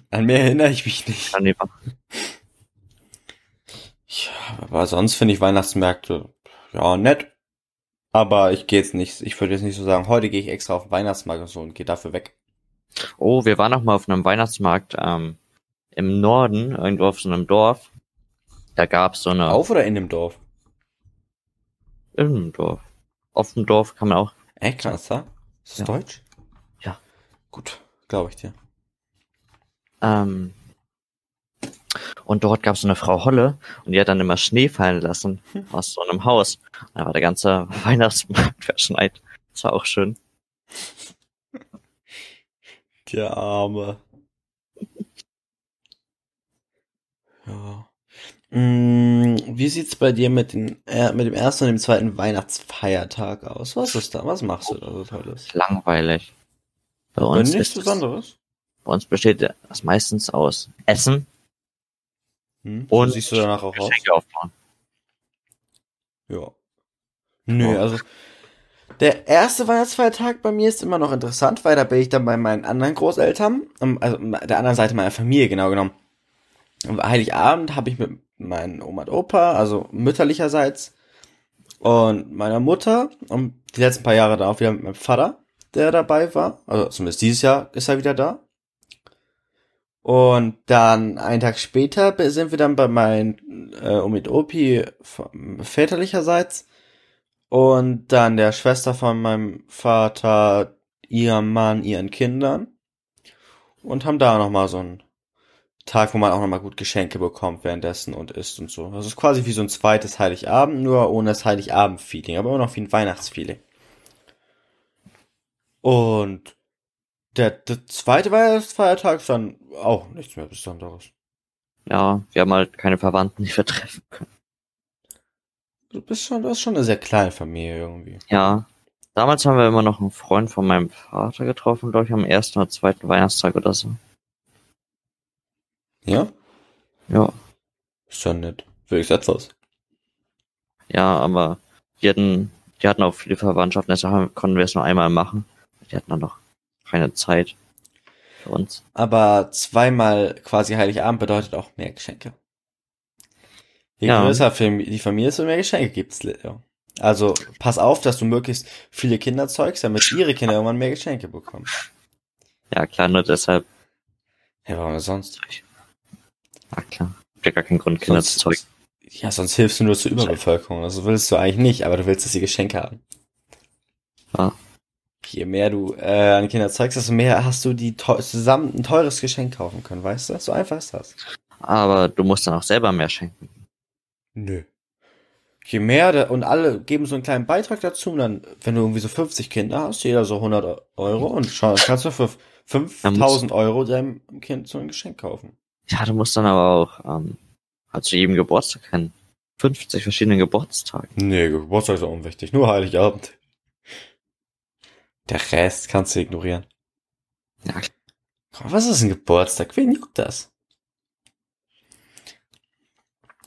An mehr erinnere ich mich nicht. Lieber. Ja, aber sonst finde ich Weihnachtsmärkte, ja, nett. Aber ich gehe jetzt nicht, ich würde jetzt nicht so sagen, heute gehe ich extra auf den Weihnachtsmarkt und so und gehe dafür weg. Oh, wir waren noch mal auf einem Weihnachtsmarkt ähm, im Norden, irgendwo auf so einem Dorf. Da gab's so eine. Auf oder in dem Dorf? In einem Dorf. Auf dem Dorf kann man auch. Echt, das sein? Ist das Ja. Deutsch? Ja. Gut, glaube ich dir. Ähm, und dort gab's so eine Frau Holle und die hat dann immer Schnee fallen lassen aus so einem Haus. Da war der ganze Weihnachtsmarkt verschneit. Das war auch schön. Der Arme. Ja. Mm, wie sieht's bei dir mit, den, äh, mit dem ersten und dem zweiten Weihnachtsfeiertag aus? Was ist da? Was machst du da so Tolles? Langweilig. Bei Und uns, nichts Besonderes? bei uns besteht das meistens aus Essen Hm? und siehst du danach auch aus? Geschenke aufbauen. Ja. Nö, Oh. also der erste Weihnachtsfeiertag bei mir ist immer noch interessant, weil da bin ich dann bei meinen anderen Großeltern, ähm, also der anderen Seite meiner Familie genau genommen. Heiligabend habe ich mit meinen Oma und Opa, also mütterlicherseits, und meiner Mutter und die letzten paar Jahre dann auch wieder mit meinem Vater, der dabei war. Also zumindest dieses Jahr ist er wieder da. Und dann einen Tag später sind wir dann bei meinen äh, Omi und Opi väterlicherseits und dann der Schwester von meinem Vater, ihrem Mann, ihren Kindern und haben da nochmal so einen Tag, wo man auch nochmal gut Geschenke bekommt währenddessen und isst und so. Das ist quasi wie so ein zweites Heiligabend, nur ohne das Heiligabend-Feeling, aber immer noch wie ein Weihnachtsfeeling. Und der, der zweite Weihnachtsfeiertag ist dann auch nichts mehr Besonderes. Ja, wir haben halt keine Verwandten, die wir treffen können. Du bist schon, du hast schon eine sehr kleine Familie irgendwie. Ja. Damals haben wir immer noch einen Freund von meinem Vater getroffen, glaube ich, am ersten oder zweiten Weihnachtstag oder so. Ja? Ja. Ist schon nett. Wenigstens etwas. Ja, aber die hatten, die hatten auch viele Verwandtschaften, deshalb konnten wir es nur einmal machen. Die hatten dann noch keine Zeit für uns. Aber zweimal quasi Heiligabend bedeutet auch mehr Geschenke. Je Ja. größer die Familie ist, mehr Geschenke gibt's. Ja. Also pass auf, dass du möglichst viele Kinder zeugst, damit ihre Kinder irgendwann mehr Geschenke bekommen. Ja, klar, nur deshalb. Ja, warum denn sonst? Ja, klar. Gibt ja gar keinen Grund, Kinder Sonst- zu zeugen. Ja, sonst hilfst du nur zur Überbevölkerung. Also willst du eigentlich nicht, aber du willst, dass sie Geschenke haben. Ja. Je mehr du äh, an Kinder zeigst, desto mehr hast du die zusammen ein teures Geschenk kaufen können, weißt du? So einfach ist das. Aber du musst dann auch selber mehr schenken. Nö. Je mehr, und alle geben so einen kleinen Beitrag dazu, und dann, wenn du irgendwie so 50 Kinder hast, jeder so 100 Euro, und schau, kannst du für 5000 Euro deinem Kind so ein Geschenk kaufen. Ja, du musst dann aber auch ähm, halt zu jedem Geburtstag kennen. 50 verschiedene Geburtstage. Nee, Geburtstag ist auch unwichtig. Nur Heiligabend. Der Rest kannst du ignorieren. Ja, Was ist ein Geburtstag? Wen juckt das?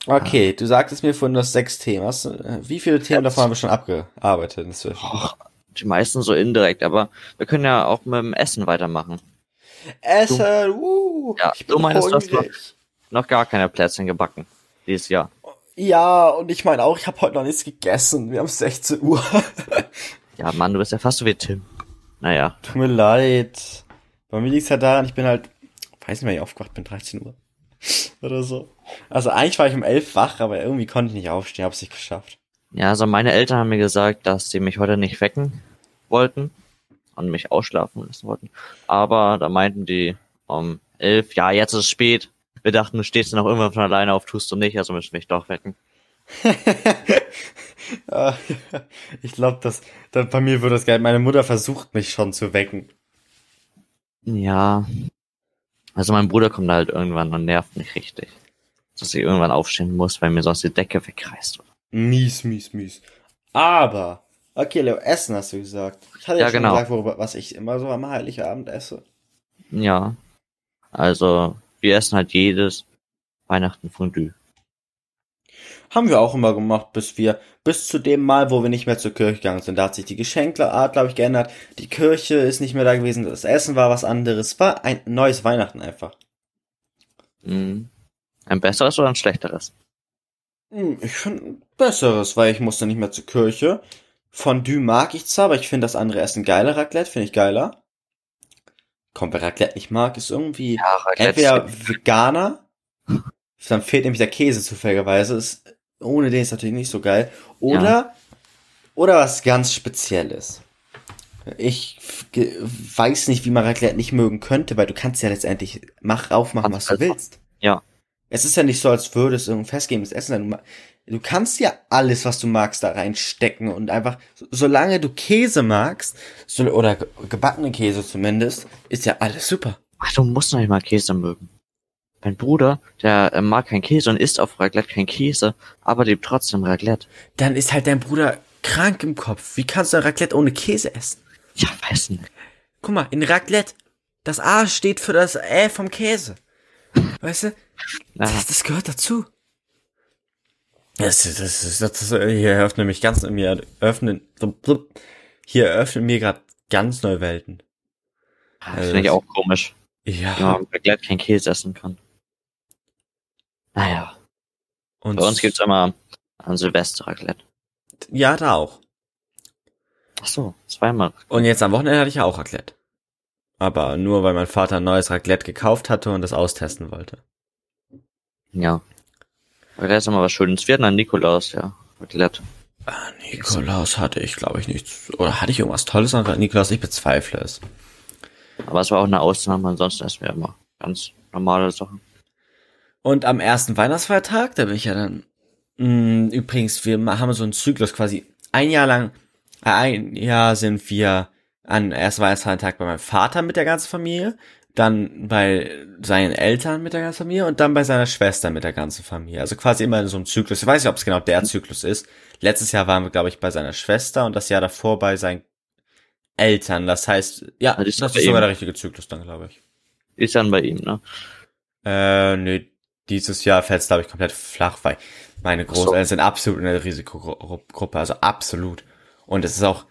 Okay, du sagtest mir vorhin, du hast sechs Themen. Hast, du- wie viele Themen davon haben wir schon abgearbeitet inzwischen? Och, die meisten so indirekt, aber wir können ja auch mit dem Essen weitermachen. Essen, uh, Ja, ich du meinst, du hast hungrig. Noch gar keine Plätzchen gebacken. Dieses Jahr. Ja, und ich meine auch, ich habe heute noch nichts gegessen. Wir haben 16 Uhr. Ja, Mann, du bist ja fast so wie Tim. Naja. Tut mir leid. Bei mir liegt's ja daran, ich bin halt, weiß nicht, wann ich aufgewacht bin, 13 Uhr. Oder so. Also eigentlich war ich um 11 wach, aber irgendwie konnte ich nicht aufstehen, hab's nicht geschafft. Ja, also meine Eltern haben mir gesagt, dass sie mich heute nicht wecken wollten und mich ausschlafen lassen wollten. Aber da meinten die um elf, ja, jetzt ist es spät. Wir dachten, du stehst noch irgendwann von alleine auf, tust du nicht, also müssen wir mich doch wecken. Ah, ich glaube, dass, dass bei mir würde das geil. Meine Mutter versucht mich schon zu wecken. Ja. Also mein Bruder kommt halt irgendwann und nervt mich richtig. Dass ich irgendwann aufstehen muss, weil mir sonst die Decke wegreißt. Mies, mies, mies. Aber, okay, Leo, Essen hast du gesagt. Ich hatte ja, Ja, schon genau. gesagt, worüber, was ich immer so am Heiligabend esse. Ja. Also, wir essen halt jedes Weihnachten Fondue. Haben wir auch immer gemacht, bis wir, bis zu dem Mal, wo wir nicht mehr zur Kirche gegangen sind. Da hat sich die Geschenkart, glaube ich, geändert. Die Kirche ist nicht mehr da gewesen. Das Essen war was anderes. War ein neues Weihnachten einfach. Mhm. Ein besseres oder ein schlechteres? Hm, Ich finde ein besseres, weil ich musste nicht mehr zur Kirche. Fondue mag ich zwar, aber ich finde das andere Essen geiler. Raclette finde ich geiler. Komm, wer Raclette nicht mag, ist irgendwie Ja, entweder Veganer, dann fehlt nämlich der Käse zufälligerweise, ist, ohne den ist natürlich nicht so geil, oder, oder was ganz Spezielles. Ich weiß nicht, wie man Raclette nicht mögen könnte, weil du kannst ja letztendlich mach, aufmachen, was du halt- willst. Ja. Es ist ja nicht so, als würde es irgendein festgehendes Essen sein. Du, kannst ja alles, was du magst, da reinstecken und einfach, so, solange du Käse magst, so, oder ge- gebackene Käse zumindest, ist ja alles super. Ach, du musst noch nicht mal Käse mögen. Mein Bruder, der äh, mag kein Käse und isst auf Raclette kein Käse, aber liebt trotzdem Raclette. Dann ist halt dein Bruder krank im Kopf. Wie kannst du ein Raclette ohne Käse essen? Ja, weiß nicht. Guck mal, in Raclette, das A steht für das Ä vom Käse. Weißt du? Das, das gehört dazu. Das, das, das, das, hier eröffnet mich ganz, mir öffnen, hier eröffnet mir gerade ganz neue Welten. das finde ich auch komisch, Ja. wie man Raclette kein Käse essen kann. Naja, Und bei uns gibt's immer an Silvester Raclette. ja da auch. Ach so, zweimal. Und jetzt am Wochenende hatte ich ja auch Raclette. Aber nur weil mein Vater ein neues Raclette gekauft hatte und das austesten wollte. Ja. Raclette ist immer was Schönes. Wir hatten an Nikolaus, ja. Raclette. Ah, Nikolaus hatte ich, glaube ich, nichts. Oder hatte ich irgendwas Tolles an Nikolaus? Ich bezweifle es. Aber es war auch eine Ausnahme, ansonsten essen wir immer ganz normale Sachen. Und am ersten Weihnachtsfeiertag, da bin ich ja dann. Mh, übrigens, wir haben so einen Zyklus quasi. Ein Jahr lang, äh, ein Jahr sind wir an ersten Weihnachtsfeiertag bei meinem Vater mit der ganzen Familie, dann bei seinen Eltern mit der ganzen Familie und dann bei seiner Schwester mit der ganzen Familie. Also quasi immer in so einem Zyklus. Ich weiß nicht, ob es genau der Zyklus ist. Letztes Jahr waren wir, glaube ich, bei seiner Schwester und das Jahr davor bei seinen Eltern. Das heißt, ja, das das ist ist bei sogar der richtige Zyklus dann, glaube ich. Ist dann bei ihm, ne? Äh, nee, dieses Jahr fällt es, glaube ich, komplett flach, weil meine Ach so. Großeltern sind absolut in der Risikogruppe, also absolut. Und es ist auch,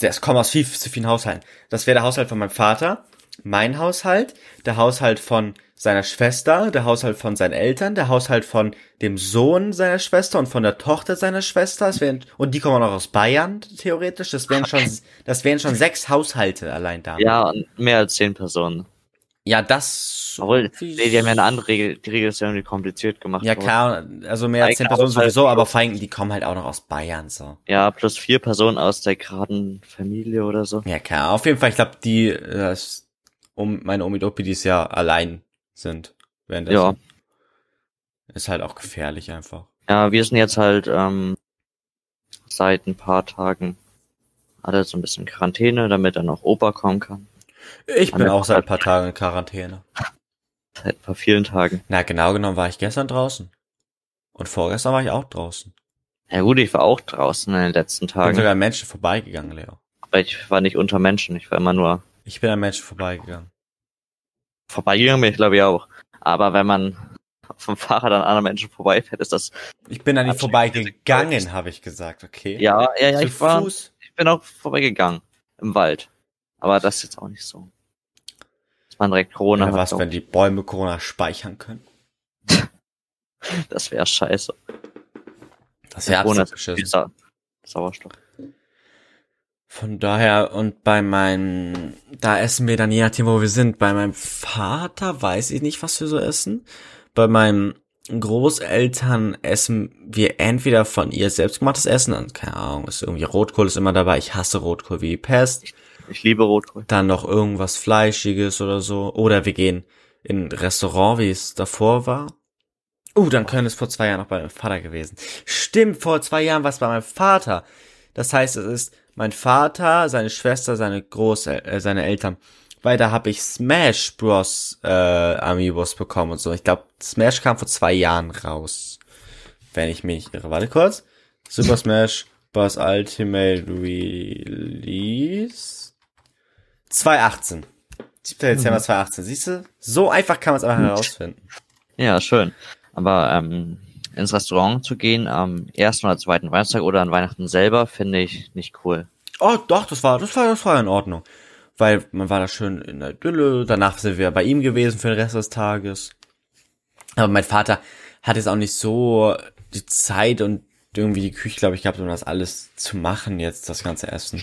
es kommt aus viel zu vielen Haushalten. Das wäre der Haushalt von meinem Vater, mein Haushalt, der Haushalt von seiner Schwester, der Haushalt von seinen Eltern, der Haushalt von dem Sohn seiner Schwester und von der Tochter seiner Schwester. Es wären, und die kommen auch noch aus Bayern, theoretisch. Das wären schon, das wären schon sechs Haushalte allein da. Ja, und mehr als zehn Personen. Ja, das. Obwohl, nee, die haben ja eine andere Regel. Die Regel ist ja irgendwie kompliziert gemacht. Ja, klar, also mehr als zehn Personen sowieso, aber vor allem, die kommen halt auch noch aus Bayern, so. Ja, plus vier Personen aus der geraden Familie oder so. Ja, klar, auf jeden Fall, ich glaube, die, äh, ist- um meine Omi und Opi, die ja allein sind. Währenddessen. Ja. Ist halt auch gefährlich einfach. Ja, wir sind jetzt halt ähm, seit ein paar Tagen alle so ein bisschen Quarantäne, damit dann auch Opa kommen kann. Ich bin auch seit ein paar Tagen in Quarantäne. Seit ein paar vielen Tagen. Na, genau genommen war ich gestern draußen. Und vorgestern war ich auch draußen. Ja gut, ich war auch draußen in den letzten Bin Tagen, sogar an Menschen vorbeigegangen, Leo. aber ich war nicht unter Menschen. Ich war immer nur Ich bin an Menschen vorbeigegangen. vorbeigegangen, bin ich glaube ich auch. Aber wenn man dem Fahrrad an anderen Menschen vorbeifährt, ist das Ich bin an die vorbeigegangen, habe ich gesagt, okay? ja, ja, ja, Zu ich war, Fuß. ich bin auch vorbeigegangen im Wald. Aber das ist jetzt auch nicht so. Dass man direkt Corona Ja, hat, was, so. wenn die Bäume Corona speichern können? das wäre scheiße. Das wäre absolut beschissen. Sa Sauerstoff. Von daher, und bei meinen, da essen wir dann je nachdem, wo wir sind. Bei meinem Vater weiß ich nicht, was wir so essen. Bei meinen Großeltern essen wir entweder von ihr selbstgemachtes Essen, dann, keine Ahnung, ist irgendwie Rotkohl ist immer dabei. Ich hasse Rotkohl wie die Pest. Ich liebe Rotkohl. Dann noch irgendwas Fleischiges oder so. Oder wir gehen in ein Restaurant, wie es davor war. Uh, dann könnte es vor zwei Jahren noch bei meinem Vater gewesen. Stimmt, vor zwei Jahren war es bei meinem Vater. Das heißt, es ist mein Vater, seine Schwester, seine Großel äh, seine Eltern. Weil da habe ich Smash Bros. Äh, Amiibos bekommen und so. Ich glaube, Smash kam vor zwei Jahren raus. Wenn ich mich nicht irre. Warte kurz. Super Smash Bros. Ultimate Release. 2018. 7. Dezember 2018. Siehst du? So einfach kann man es einfach herausfinden. Ja, schön. Aber ähm, ins Restaurant zu gehen am ersten oder zweiten Weihnachtstag oder an Weihnachten selber finde ich nicht cool. Oh, doch, das war, das war, das war in Ordnung. Weil man war da schön in der Idylle, danach sind wir bei ihm gewesen für den Rest des Tages. Aber mein Vater hat jetzt auch nicht so die Zeit und irgendwie die Küche, glaube ich, gehabt, um das alles zu machen jetzt, das ganze Essen.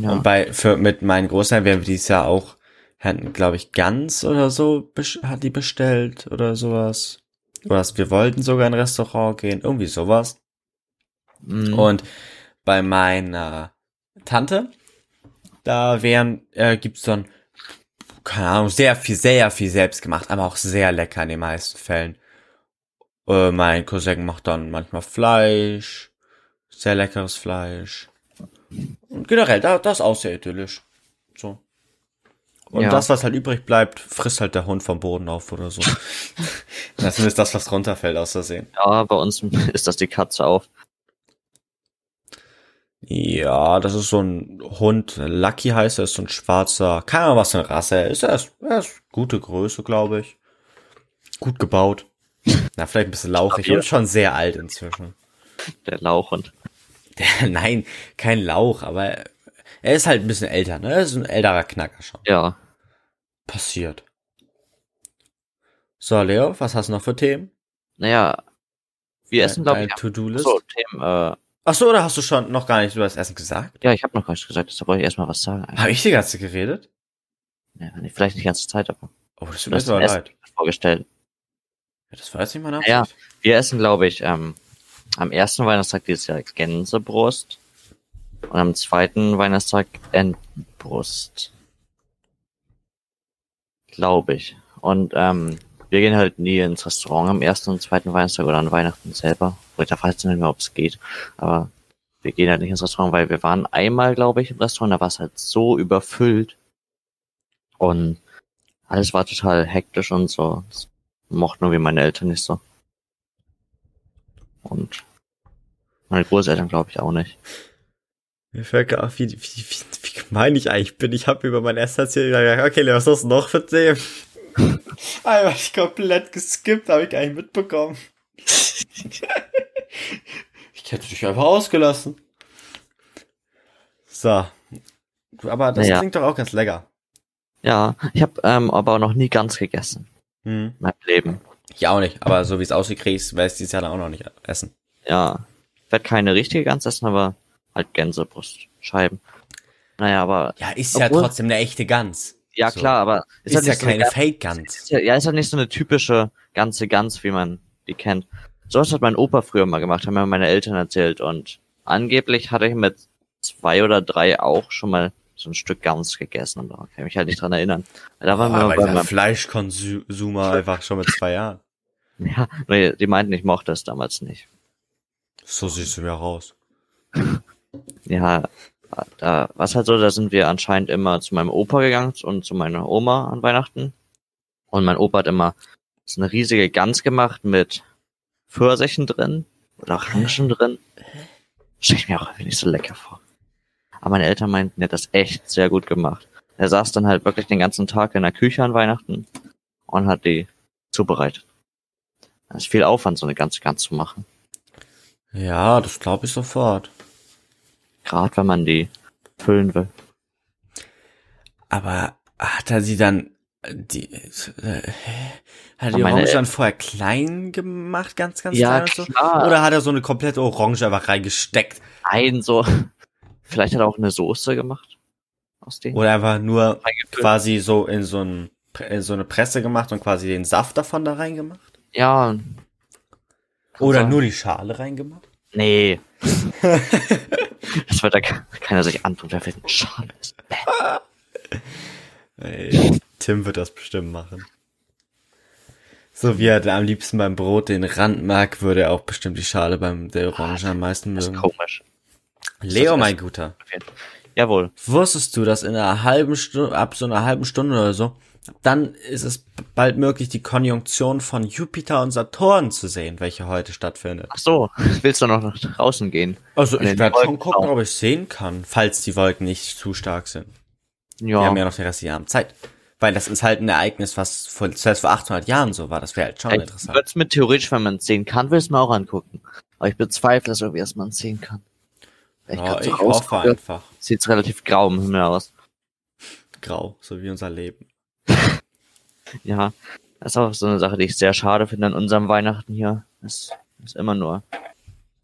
Ja. Und bei, für, mit meinen Großeltern werden wir dieses Jahr auch, hatten, glaube ich, Gans oder so, hat die bestellt oder sowas. Oder was, wir wollten sogar in ein Restaurant gehen, irgendwie sowas. Mhm. Und bei meiner Tante, da wären, äh, gibt's dann, keine Ahnung, sehr viel, sehr viel selbst gemacht, aber auch sehr lecker in den meisten Fällen. Äh, mein Cousin macht dann manchmal Fleisch, sehr leckeres Fleisch. Und generell, da, das ist auch sehr idyllisch. Und Ja. das, was halt übrig bleibt, frisst halt der Hund vom Boden auf oder so. das ist das, was runterfällt, aus Versehen. ja, bei uns ist das die Katze auf. Ja, das ist so ein Hund, Lucky heißt er, ist so ein schwarzer, keine Ahnung, was für eine Rasse er ist. Er ist, er ist gute Größe, glaube ich. Gut gebaut. Na, vielleicht ein bisschen lauchig Stabil. und schon sehr alt inzwischen. Der Lauchhund. Der, nein, kein Lauch, aber er ist halt ein bisschen älter, ne? Er ist ein älterer Knacker schon. Ja. Passiert. So, Leo, was hast du noch für Themen? Naja, wir essen, glaube ich, To-Do-List? so Themen, äh, Ach so, oder hast du schon noch gar nicht über das Essen gesagt? ja, ich habe noch gar nicht gesagt, deshalb wollte ich erstmal was sagen. Habe ich die ganze Zeit geredet? Ja, nicht- vielleicht nicht die ganze Zeit, aber Oh, das tut mir Essen leid. vorgestellt. Ja, das jetzt nicht meine Absicht. Ja. Wir essen, glaube ich, ähm, am ersten Weihnachtstag dieses Jahr Gänsebrust und am zweiten Weihnachtstag Entenbrust. Glaube ich. Und ähm, wir gehen halt nie ins Restaurant am ersten und zweiten Weihnachtstag oder an Weihnachten selber. Wo ich da weiß nicht mehr, ob es geht. Aber wir gehen halt nicht ins Restaurant, weil wir waren einmal, glaube ich, im Restaurant, da war es halt so überfüllt. Und alles war total hektisch und so. Das mochten nur wie meine Eltern nicht so. Und meine Großeltern glaube ich auch nicht. Mir fällt gerade auf, wie, wie, wie, wie gemein ich eigentlich bin. Ich habe über mein erstes erzählt gesagt, okay, was ist noch für Themen? Einfach ich komplett geskippt, habe ich gar nicht mitbekommen. ich hätte dich einfach ausgelassen. So. Aber das Naja. klingt doch auch ganz lecker. Ja, ich habe ähm, aber auch noch nie ganz gegessen Hm. in meinem Leben. Ich auch nicht, aber so wie es aussieht, kriegst, werde ich dieses Jahr dann auch noch nicht essen. Ja, ich werde keine richtige Gans essen, aber halt Gänsebrustscheiben. Naja, aber Ja, ist Obwohl- ja trotzdem eine echte Gans. Ja, So. klar, aber Ist, ja halt nicht so eine keine Gans- Fake-Gans. ist ja, ja, ist halt nicht so eine typische ganze Gans, wie man die kennt. Sowas hat mein Opa früher mal gemacht, haben mir meine Eltern erzählt und angeblich hatte ich mit zwei oder drei auch schon mal so ein Stück Gans gegessen und da kann ich mich halt nicht dran erinnern. Da waren wir aber mal bei meinem, Fleischkonsumer einfach schon mit zwei Jahren. ja, nee, die meinten, ich mochte es damals nicht. So siehst du mir raus. Ja, da, was halt so, da sind wir anscheinend immer zu meinem Opa gegangen und zu meiner Oma an Weihnachten. Und mein Opa hat immer so eine riesige Gans gemacht mit Pfirsichen drin oder Orangen drin. Stell ich mir auch irgendwie nicht so lecker vor. Aber meine Eltern meinten, er hat das echt sehr gut gemacht. Er saß dann halt wirklich den ganzen Tag in der Küche an Weihnachten und hat die zubereitet. Das ist viel Aufwand, so eine ganze Gans zu machen. Ja, das glaube ich sofort. Gerade wenn man die füllen will. Aber hat er sie dann die äh, hat er die Meine Orange dann vorher klein gemacht, ganz ganz Ja, klein und so? klar. Oder hat er so eine komplette Orange einfach reingesteckt? Nein, so. Vielleicht hat er auch eine Soße gemacht. Aus dem. Oder einfach nur quasi so in so ein in so eine Presse gemacht und quasi den Saft davon da reingemacht? Ja. Oder sein. nur die Schale reingemacht? Nee. das wird da ke- keiner sich antun, wer für ein Schal ist. Ey, Tim wird das bestimmt machen. So wie er am liebsten beim Brot den Rand mag, würde er auch bestimmt die Schale beim der Orange am meisten Das ist mögen. komisch. Leo, mein Guter, Auf jeden Fall. Jawohl. wusstest du, dass in einer halben Stunde, ab so einer halben Stunde oder so, dann ist es bald möglich, die Konjunktion von Jupiter und Saturn zu sehen, welche heute stattfindet. Ach so, willst du noch nach draußen gehen? Also ich werde schon gucken, schauen. ob ich sehen kann, falls die Wolken nicht zu stark sind. Wir Ja. haben ja noch den restlichen Abend Zeit. Weil das ist halt ein Ereignis, was vor, selbst vor 800 Jahren so war. Das wäre halt schon ich interessant. würde es mir theoretisch, wenn man es sehen kann, will es mir auch angucken. Aber ich bezweifle es irgendwie, dass man es sehen kann. Ja, grad ich hoffe einfach. Sieht's relativ grau im Himmel aus. Grau, so wie unser Leben. Ja, das ist auch so eine Sache, die ich sehr schade finde an unserem Weihnachten hier. Es ist immer nur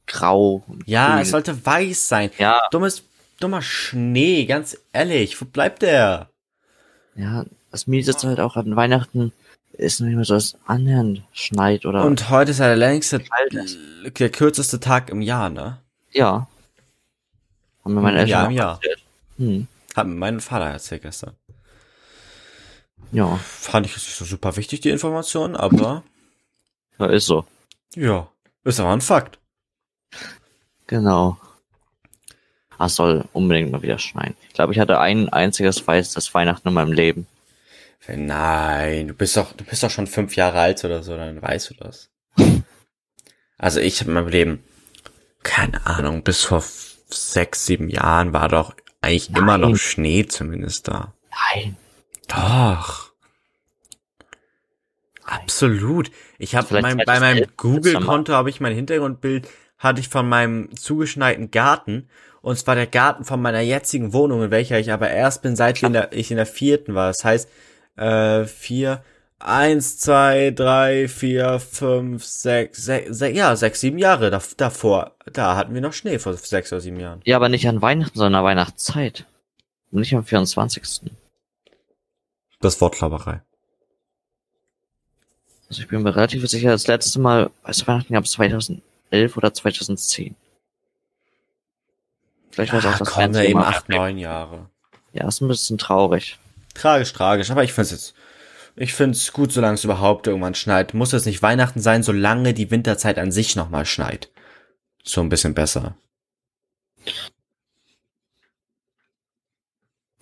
grau. Ja, grün. es sollte weiß sein. ja, Dummes, dummer Schnee, ganz ehrlich. Wo bleibt der? ja, das Miese ist halt auch an Weihnachten ist noch nicht mehr so, dass es annähernd schneit oder Und heute ist ja der längste, der kürzeste Tag im Jahr, ne? Ja. Haben mir meine Eltern Ja, im Jahr. erzählt. Hm, Hat mir mein Vater erzählt gestern. Ja, Fand ich jetzt nicht so super wichtig, die Information, aber ja, ist so. ja, ist aber ein Fakt. Genau. Ah, es soll unbedingt mal wieder schneien. Ich glaube, ich hatte ein einziges weißes Weihnachten in meinem Leben. Nein, du bist doch, du bist doch schon fünf Jahre alt oder so, dann weißt du das. Also ich habe in meinem Leben, keine Ahnung, bis vor sechs, sieben Jahren war doch eigentlich immer noch Nein. Schnee zumindest da. Nein. Doch. Absolut. Ich habe mein, bei 2011 meinem Google-Konto habe ich mein Hintergrundbild hatte ich von meinem zugeschneiten Garten und zwar der Garten von meiner jetzigen Wohnung, in welcher ich aber erst bin, seit in der, ich in der vierten war. Das heißt, äh, vier, eins, zwei, drei, vier, fünf, sechs, sechs, sechs ja, sechs, sieben Jahre dav- davor. Da hatten wir noch Schnee vor sechs oder sieben Jahren. Ja, aber nicht an Weihnachten, sondern an Weihnachtszeit. Und nicht am 24. Das Wortklauberei. Also ich bin mir relativ sicher, das letzte Mal, du, Weihnachten gab es 2011 oder 2010. Vielleicht war es auch Ach, das komm, einzige eben acht, neun Jahre. Ja, ist ein bisschen traurig. Tragisch, tragisch, aber ich find's jetzt, ich find's gut, solange es überhaupt irgendwann schneit. Muss es nicht Weihnachten sein, solange die Winterzeit an sich nochmal schneit. So ein bisschen besser.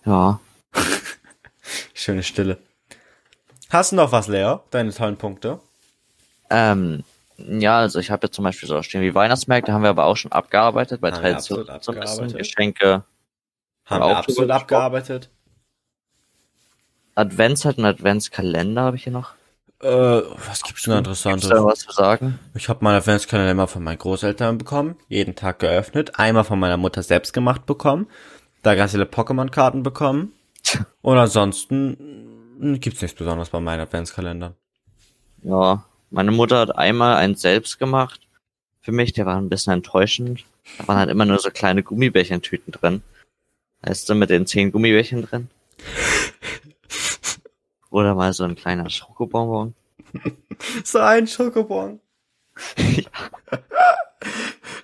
Ja. Schöne Stille. Hast du noch was, Leo? Deine tollen Punkte? Ähm, ja, also ich habe jetzt zum Beispiel so stehen wie Weihnachtsmärkte, haben wir aber auch schon abgearbeitet, bei Tradition. Geschenke, Haben wir absolut abgearbeitet? Advents halt ein Adventskalender habe ich hier noch. Äh, was gibt's denn Gibt's da Interessantes? was zu sagen? Ich habe meinen Adventskalender immer von meinen Großeltern bekommen, jeden Tag geöffnet, einmal von meiner Mutter selbst gemacht bekommen, da ganz viele Pokémon-Karten bekommen und ansonsten mh, gibt's nichts Besonderes bei meinen Adventskalendern. Ja, meine Mutter hat einmal einen selbst gemacht. Für mich, der war ein bisschen enttäuschend. Da waren halt immer nur so kleine Gummibärchentüten drin. Weißt du, mit den zehn Gummibärchen drin? Oder mal so ein kleiner Schokobonbon. So ein Schokobon.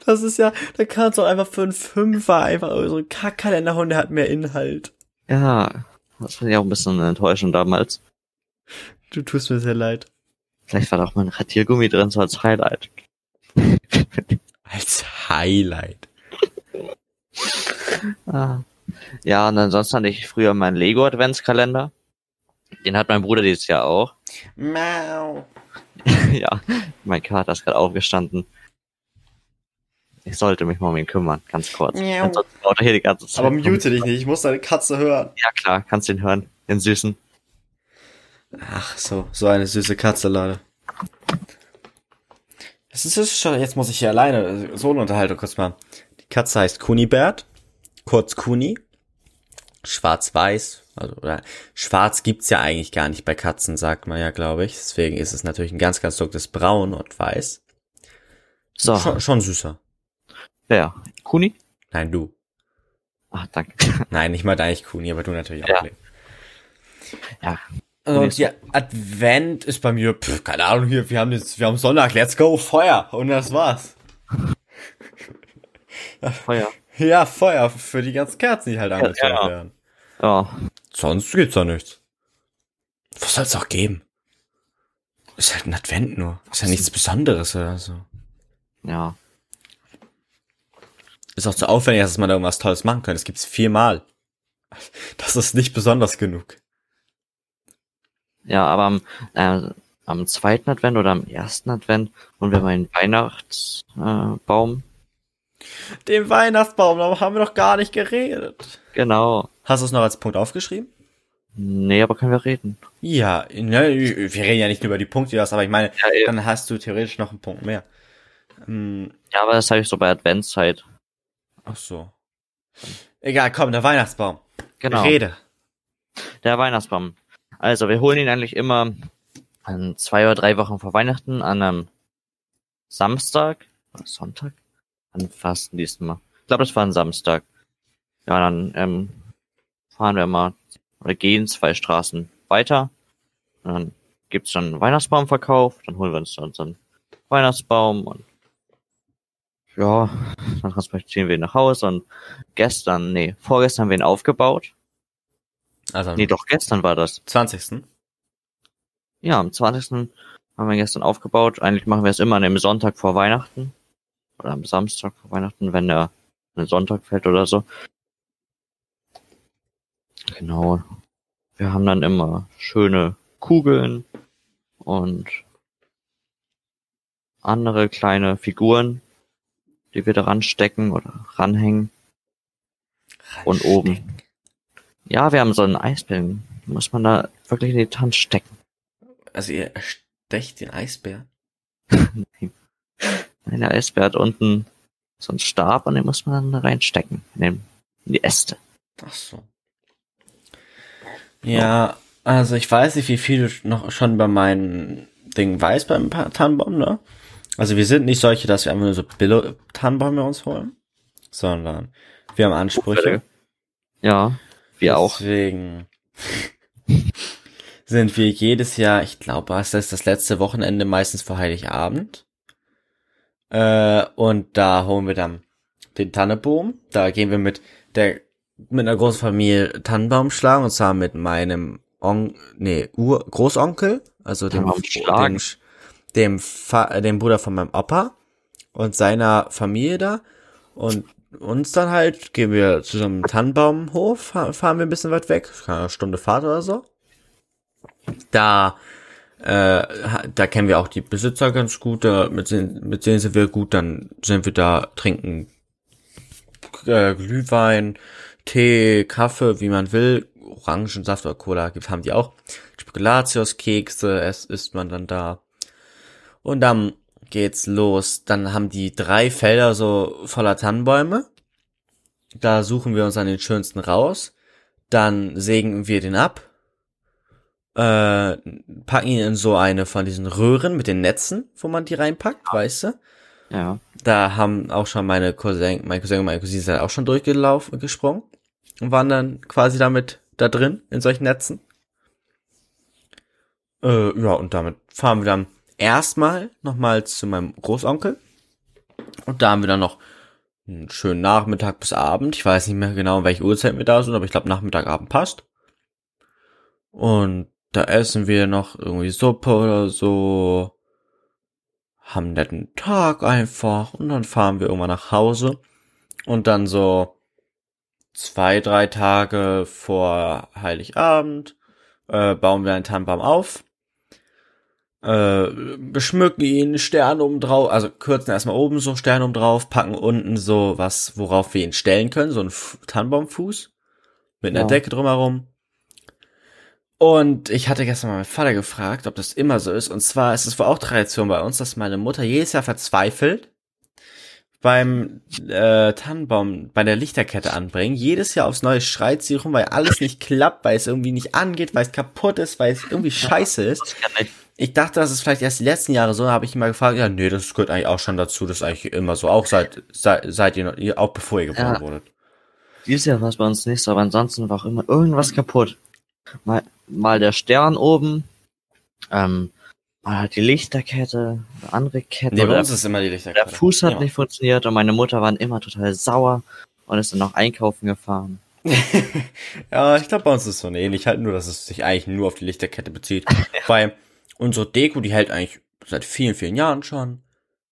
Das ist ja, da kannst du einfach für einen Fünfer einfach so ein Kackkalender holen, der hat mehr Inhalt. Ja, das fand ich auch ein bisschen enttäuschend damals. Du tust mir sehr leid. Vielleicht war da auch mal ein Radiergummi drin, so als Highlight. Als Highlight. Ah. Ja, und ansonsten hatte ich früher meinen Lego Adventskalender. Den hat mein Bruder dieses Jahr auch. Mau. ja, mein Kater ist gerade aufgestanden. Ich sollte mich mal um ihn kümmern, ganz kurz. Miau. Ansonsten baut er hier die ganze Zeit. Aber mute dich nicht, ich muss deine Katze hören. Ja klar, kannst ihn hören. Den süßen. Ach so, so eine süße Katze, Leute. Das ist jetzt schon, jetzt muss ich hier alleine so eine Unterhaltung kurz machen. Die Katze heißt Kunibert, kurz Kuni. Schwarz-Weiß, also, oder schwarz gibt's ja eigentlich gar nicht bei Katzen, sagt man ja, glaube ich. Deswegen ist es natürlich ein ganz, ganz dunkles Braun und Weiß. So, Schon, schon süßer. Wer? Kuni? Nein, du. Ah, danke. Nein, nicht mal eigentlich Kuni, aber du natürlich auch. Ja. Leo. Ja, Und ja, Advent ist bei mir, pff, keine Ahnung, hier, wir haben jetzt, wir haben Sonntag, let's go, Feuer. Und das war's. Feuer. Ja, Feuer für die ganzen Kerzen, die halt angezündet ja. werden. Ja, Sonst gibt's da nichts. Was soll's auch geben? Ist halt ein Advent nur. Ist ja nichts Besonderes oder so. ja. Ist auch zu aufwendig, dass man da irgendwas Tolles machen kann. Es gibt's viermal. Das ist nicht besonders genug. Ja, aber am, äh, am zweiten Advent oder am ersten Advent und wir mal einen Weihnachtsbaum. Äh. Den Weihnachtsbaum, da haben wir noch gar nicht geredet. genau. Hast du es noch als Punkt aufgeschrieben? Nee, aber können wir reden. Ja, ne, wir reden ja nicht nur über die Punkte, die du hast, aber ich meine, Ja, dann hast du theoretisch noch einen Punkt mehr. Hm, Ja, aber das habe ich so bei Adventszeit. Ach so. Egal, komm, der Weihnachtsbaum. Genau. Rede. Der Weihnachtsbaum. Also, wir holen ihn eigentlich immer an zwei oder drei Wochen vor Weihnachten an einem Samstag oder Sonntag? An fasten diesmal. Ich glaube, das war ein Samstag. Ja, dann ähm, fahren wir mal oder gehen zwei Straßen weiter. Und dann gibt's dann einen Weihnachtsbaumverkauf. Dann holen wir uns dann unseren Weihnachtsbaum und ja, dann transportieren wir ihn nach Hause und gestern, nee, vorgestern haben wir ihn aufgebaut. Also Nee, doch, gestern war das. 20. Ja, am 20. haben wir ihn gestern aufgebaut. Eigentlich machen wir es immer an dem Sonntag vor Weihnachten. Oder am Samstag vor Weihnachten, wenn der ein Sonntag fällt oder so. Genau. Wir haben dann immer schöne Kugeln und andere kleine Figuren, die wir daran stecken oder ranhängen. Und oben. Ja, wir haben so einen Eisbären. Den Muss man da wirklich in die Hand stecken. Also ihr stecht den Eisbär. Nein, der Eisbär hat unten so einen Stab und den muss man dann reinstecken. In, den, in die Äste. Ach so. Ja, also ich weiß nicht, wie viel du noch schon bei meinen Dingen weißt beim Tannenbaum, ne? Also wir sind nicht solche, dass wir einfach nur so Billo-Tannenbäume uns holen, sondern wir haben Ansprüche. Ja, wir auch. Deswegen sind wir jedes Jahr, ich glaube, das ist das letzte Wochenende meistens vor Heiligabend. Äh, und da holen wir dann den Tannebaum. Da gehen wir mit der mit einer großen Familie Tannenbaum schlagen und zwar mit meinem On nee, Ur Großonkel, also dem Tannenbaum schlagen? Dem, Fa dem Bruder von meinem Opa und seiner Familie da und uns dann halt gehen wir zu so einem Tannenbaumhof, fa- fahren wir ein bisschen weit weg, Ahnung, Stunde Fahrt oder so. Da äh, da kennen wir auch die Besitzer ganz gut, da, mit, denen, mit denen sind wir gut, dann sind wir da, trinken äh, Glühwein, Tee, Kaffee, wie man will, Orangensaft oder Cola gibt, haben die auch. Spekulatius, Kekse, es isst man dann da. Und dann geht's los. Dann haben die drei Felder so voller Tannenbäume. Da suchen wir uns dann den schönsten raus. Dann sägen wir den ab. Äh, packen ihn in so eine von diesen Röhren mit den Netzen, wo man die reinpackt, weißt du? Ja. Da haben auch schon meine Cousin, mein Cousin und meine Cousine sind auch schon durchgelaufen, gesprungen und waren dann quasi damit da drin in solchen Netzen. Äh, ja, und damit fahren wir dann erstmal nochmal zu meinem Großonkel. Und da haben wir dann noch einen schönen Nachmittag bis Abend. Ich weiß nicht mehr genau, welche Uhrzeit wir da sind, aber ich glaube Nachmittag, Abend passt. Und da essen wir noch irgendwie Suppe oder so. Haben einen netten Tag einfach. Und dann fahren wir irgendwann nach Hause. Und dann so zwei, drei Tage vor Heiligabend äh, bauen wir einen Tannenbaum auf äh, beschmücken ihn, Stern oben drauf, also kürzen erstmal oben so Stern oben drauf, packen unten so was, worauf wir ihn stellen können, so ein Tannenbaumfuß mit einer ja. Decke drumherum. Und ich hatte gestern mal meinen Vater gefragt, ob das immer so ist. Und zwar ist es wohl auch Tradition bei uns, dass meine Mutter jedes Jahr verzweifelt beim äh, Tannenbaum, bei der Lichterkette anbringen. Jedes Jahr aufs Neue schreit sie rum, weil alles nicht klappt, weil es irgendwie nicht angeht, weil es kaputt ist, weil es irgendwie scheiße ist. Ich dachte, das ist vielleicht erst die letzten Jahre so, habe ich mal gefragt, ja, nee, das gehört eigentlich auch schon dazu, das ist eigentlich immer so, auch seit, seit, seit ihr, auch bevor ihr geboren ja. wurdet. Dieses Jahr war es bei uns nicht so, aber ansonsten war auch immer irgendwas kaputt. Mal, mal der Stern oben, ähm, mal halt die Lichterkette, eine andere Kette. Nee, bei uns ist immer die Lichterkette. Der Fuß hat ja. nicht funktioniert und meine Mutter war immer total sauer und ist dann noch einkaufen gefahren. ja, ich glaube, bei uns ist es so ähnlich, halt nur, dass es sich eigentlich nur auf die Lichterkette bezieht. Weil Unsere Deko, die hält eigentlich seit vielen, vielen Jahren schon.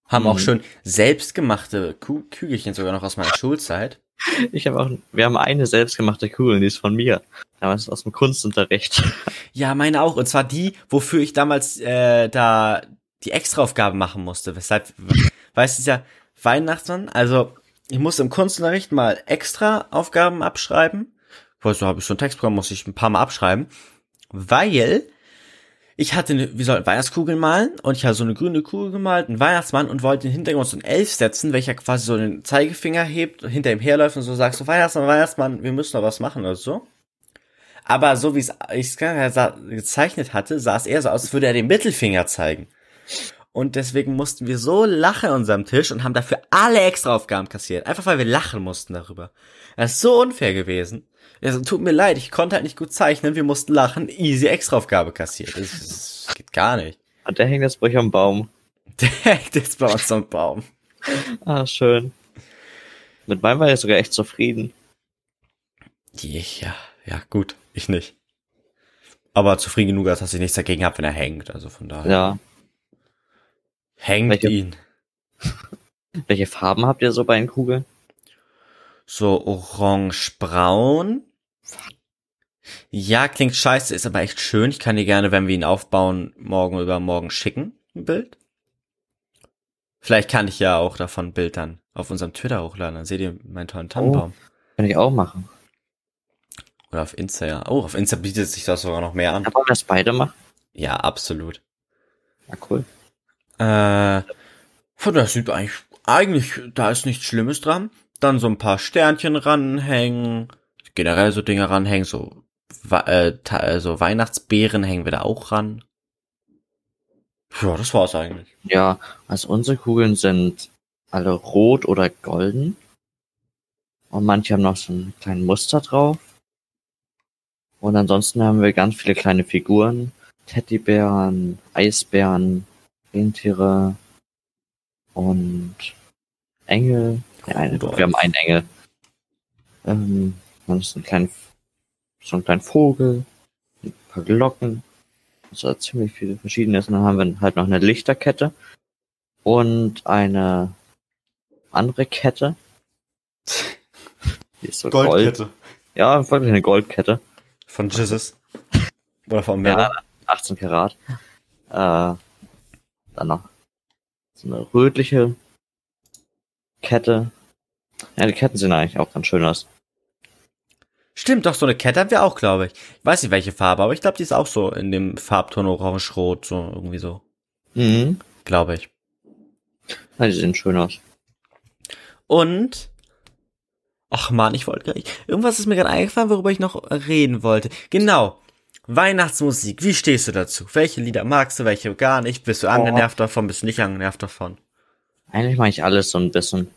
Haben mhm. auch schon selbstgemachte Kü Kügelchen sogar noch aus meiner Schulzeit. Ich habe auch, wir haben eine selbstgemachte Kugel, die ist von mir. Damals aus dem Kunstunterricht. Ja, meine auch. Und zwar die, wofür ich damals äh, da die Extraaufgaben machen musste. Weshalb, weißt du ja, Weihnachtsmann, also ich musste im Kunstunterricht mal extra Aufgaben abschreiben. Weißt du, habe ich so ein Textprogramm, muss ich ein paar Mal abschreiben. Weil ich hatte eine, wir sollten Weihnachtskugeln malen und ich habe so eine grüne Kugel gemalt, einen Weihnachtsmann und wollte den Hintergrund so einen Elf setzen, welcher quasi so den Zeigefinger hebt, hinter ihm herläuft und so sagst so, Weihnachtsmann, Weihnachtsmann, wir müssen noch was machen oder so. Aber so wie es ich gezeichnet hatte, sah es eher so aus, als würde er den Mittelfinger zeigen. Und deswegen mussten wir so lachen an unserem Tisch und haben dafür alle Extraaufgaben kassiert. Einfach weil wir lachen mussten darüber. Das ist so unfair gewesen. Also, tut mir leid, ich konnte halt nicht gut zeichnen, wir mussten lachen, easy Extraaufgabe kassiert. Das, das geht gar nicht. Und der hängt jetzt bei euch am Baum. Der hängt jetzt bei uns am Baum. Ah, schön. Mit meinem war ich sogar echt zufrieden. Ja, ja, gut, ich nicht. Aber zufrieden genug, dass ich nichts dagegen habe, wenn er hängt, also von daher. Ja. Hängt Welche, ihn. Welche Farben habt ihr so bei den Kugeln? So orange-braun. Ja, klingt scheiße, ist aber echt schön. Ich kann dir gerne, wenn wir ihn aufbauen, morgen übermorgen schicken, ein Bild. Vielleicht kann ich ja auch davon ein Bild dann auf unserem Twitter hochladen. Dann seht ihr meinen tollen Tannenbaum. Oh, kann ich auch machen. Oder auf Insta, ja. Oh, auf Insta bietet sich das sogar noch mehr an. Aber wir das beide machen? Ja, absolut. Ja, cool. Äh, von das sieht eigentlich, eigentlich, da ist nichts Schlimmes dran dann so ein paar Sternchen ranhängen, generell so Dinge ranhängen, so, äh, so Weihnachtsbeeren hängen wir da auch ran. Ja, das war's eigentlich. Ja, also unsere Kugeln sind alle rot oder golden. Und manche haben noch so einen kleinen Muster drauf. Und ansonsten haben wir ganz viele kleine Figuren. Teddybären, Eisbären, Rentiere und Engel. Ja, eine, wir haben einen Engel. Ähm, dann ist ein kleiner, so ein kleiner Vogel, ein paar Glocken. Also ziemlich viele verschiedene. Und dann haben wir halt noch eine Lichterkette und eine andere Kette. Die ist so Goldkette. Gold. Ja, wirklich eine Goldkette. Von Jesus. Oder von Mero. Ja, 18 Karat. Äh, dann noch so eine rötliche Kette. Ja, die Ketten sehen eigentlich auch ganz schön aus. Stimmt, doch, so eine Kette haben wir auch, glaube ich. Ich weiß nicht, welche Farbe, aber ich glaube, die ist auch so in dem Farbton orange-rot, so irgendwie so. Mhm. Glaube ich. Ja, die sehen schön aus. Und, ach man, ich wollte irgendwas ist mir gerade eingefallen, worüber ich noch reden wollte. Genau. Weihnachtsmusik, wie stehst du dazu? Welche Lieder magst du, welche gar nicht? Bist du angenervt davon, bist du nicht angenervt davon? Eigentlich mache ich alles so ein bisschen.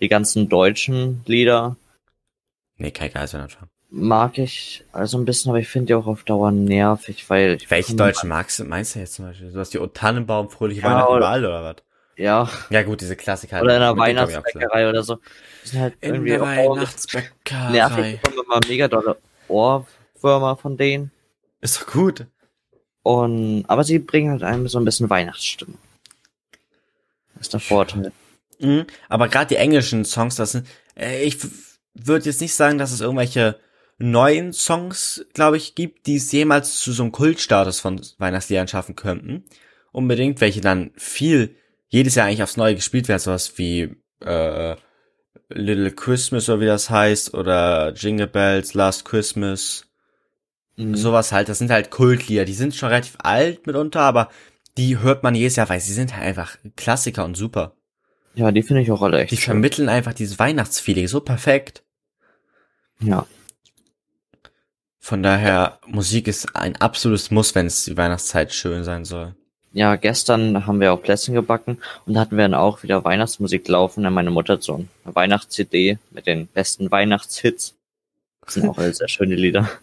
Die ganzen deutschen Lieder. Nee, kein Geiselnetfer. mag ich also ein bisschen, aber ich finde die auch auf Dauer nervig, weil... Welche deutschen magst du, meinst du jetzt zum Beispiel? Du hast die O Tannenbaum, fröhliche Ja, Weihnachten oder- überall, oder was? Ja, Ja gut, diese Klassiker. oder in einer. Weihnachtsbäckerei oder so. Sind halt In irgendwie der Dauer nervig. Weihnachtsbäckerei. Ich immer mega dolle Ohrwürmer von denen. Ist doch gut. Und, aber sie bringen halt einem so ein bisschen Weihnachtsstimmung. Das ist der Vorteil. Mhm. Aber gerade die englischen Songs, das sind, äh, ich würde jetzt nicht sagen, dass es irgendwelche neuen Songs, glaube ich, gibt, die es jemals zu so einem Kultstatus von Weihnachtsliedern schaffen könnten. Unbedingt, welche dann viel, jedes Jahr eigentlich aufs Neue gespielt werden, sowas wie äh, Little Christmas oder wie das heißt, oder Jingle Bells, Last Christmas, Mhm. sowas halt, das sind halt Kultlieder, die sind schon relativ alt mitunter, aber die hört man jedes Jahr, weil sie sind halt einfach Klassiker und super. Ja, die finde ich auch alle echt Die schön. vermitteln einfach dieses Weihnachtsfeeling so perfekt. Ja. Von daher, Musik ist ein absolutes Muss, wenn es die Weihnachtszeit schön sein soll. Ja, gestern haben wir auch Plätzchen gebacken und da hatten wir dann auch wieder Weihnachtsmusik laufen. Dann meine Mutter hat so eine Weihnachts-CD mit den besten Weihnachtshits. Das sind auch alle sehr schöne Lieder.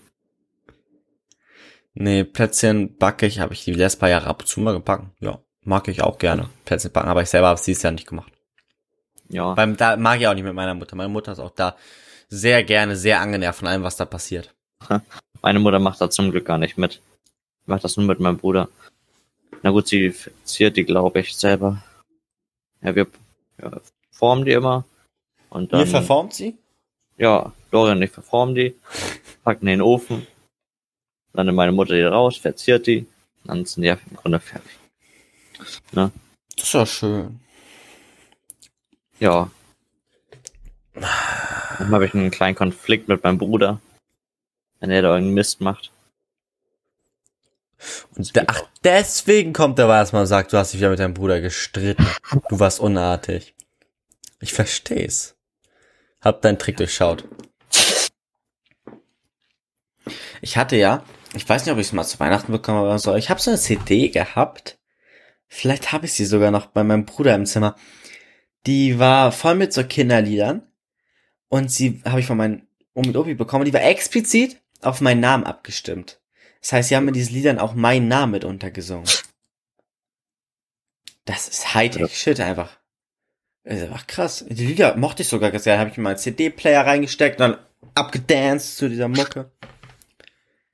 Nee, Plätzchen backe ich, habe ich die letzten paar Jahre ab und zu mal gebacken. Ja, mag ich auch gerne. Plätzchen backen, aber ich selber habe es dieses Jahr nicht gemacht. Ja, Beim, da mag ich auch nicht mit meiner Mutter. Meine Mutter ist auch da sehr gerne, sehr angenervt von allem, was da passiert. meine Mutter macht da zum Glück gar nicht mit. Macht das nur mit meinem Bruder. Na gut, sie ziert die, glaube ich, selber. Ja, wir ja, formen die immer. Und dann, Ihr verformt sie? ja, Dorian und ich verformen die, packen die in den Ofen. Dann nimmt meine Mutter die raus, verziert die. Dann sind die ja im Grunde fertig. Das ist ja schön. Ja. Manchmal habe ich einen kleinen Konflikt mit meinem Bruder, wenn er da irgendeinen Mist macht. Und de ach, deswegen kommt er, weil er erstmal sagt, du hast dich wieder mit deinem Bruder gestritten. Du warst unartig. Ich versteh's. Hab deinen Trick durchschaut. Ich hatte ja, ich weiß nicht, ob ich es mal zu Weihnachten bekommen oder so, ich habe so eine CD gehabt. Vielleicht habe ich sie sogar noch bei meinem Bruder im Zimmer. Die war voll mit so Kinderliedern. Und sie habe ich von meinem Omi und Opi bekommen. Die war explizit auf meinen Namen abgestimmt. Das heißt, sie haben in diesen Liedern auch meinen Namen mit untergesungen. Das ist Hightech-Shit einfach. Das ist einfach krass. Die Lieder mochte ich sogar ganz gerne. Habe ich in meinen CD-Player reingesteckt und dann abgedanced zu dieser Mucke.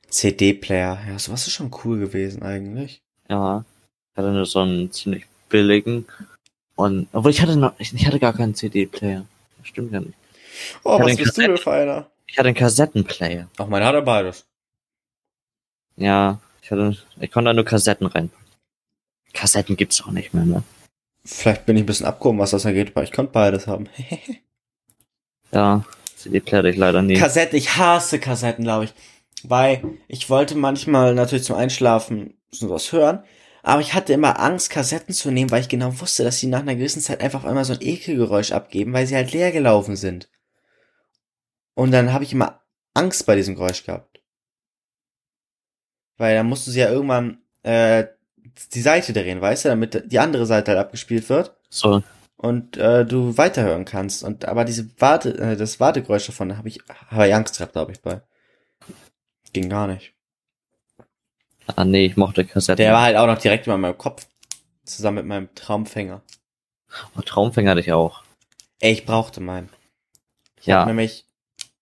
CD-Player, ja, sowas ist schon cool gewesen eigentlich. Ja. Hatte nur so einen ziemlich billigen. Und, obwohl ich hatte noch, ich, ich hatte gar keinen CD-Player. Das stimmt ja nicht. Oh, was bist du denn für einer? Ich hatte einen Kassettenplayer. Auch meiner hat er beides. Ja, ich hatte, ich konnte da nur Kassetten rein. Kassetten gibt's auch nicht mehr, ne? Vielleicht bin ich ein bisschen abgehoben, was das angeht, weil ich konnte beides haben. Ja, CD-Player hatte ich leider nie. Kassetten, ich hasse Kassetten, glaube ich. Weil ich wollte manchmal natürlich zum Einschlafen sowas hören, aber ich hatte immer Angst, Kassetten zu nehmen, weil ich genau wusste, dass sie nach einer gewissen Zeit einfach auf einmal so ein Ekelgeräusch abgeben, weil sie halt leer gelaufen sind. Und dann habe ich immer Angst bei diesem Geräusch gehabt. Weil dann mussten sie ja irgendwann äh, die Seite drehen, weißt du, damit die andere Seite halt abgespielt wird so, und äh, du weiterhören kannst. Und aber diese Warte, äh, das Wartegeräusch davon habe ich, habe ich Angst gehabt, glaube ich, bei. Ging gar nicht. Ah, nee, ich mochte Kassetten. Der war halt auch noch direkt über meinem Kopf. Zusammen mit meinem Traumfänger. oh, Traumfänger hatte ich auch. Ey, ich brauchte meinen. Ich Ja. habe nämlich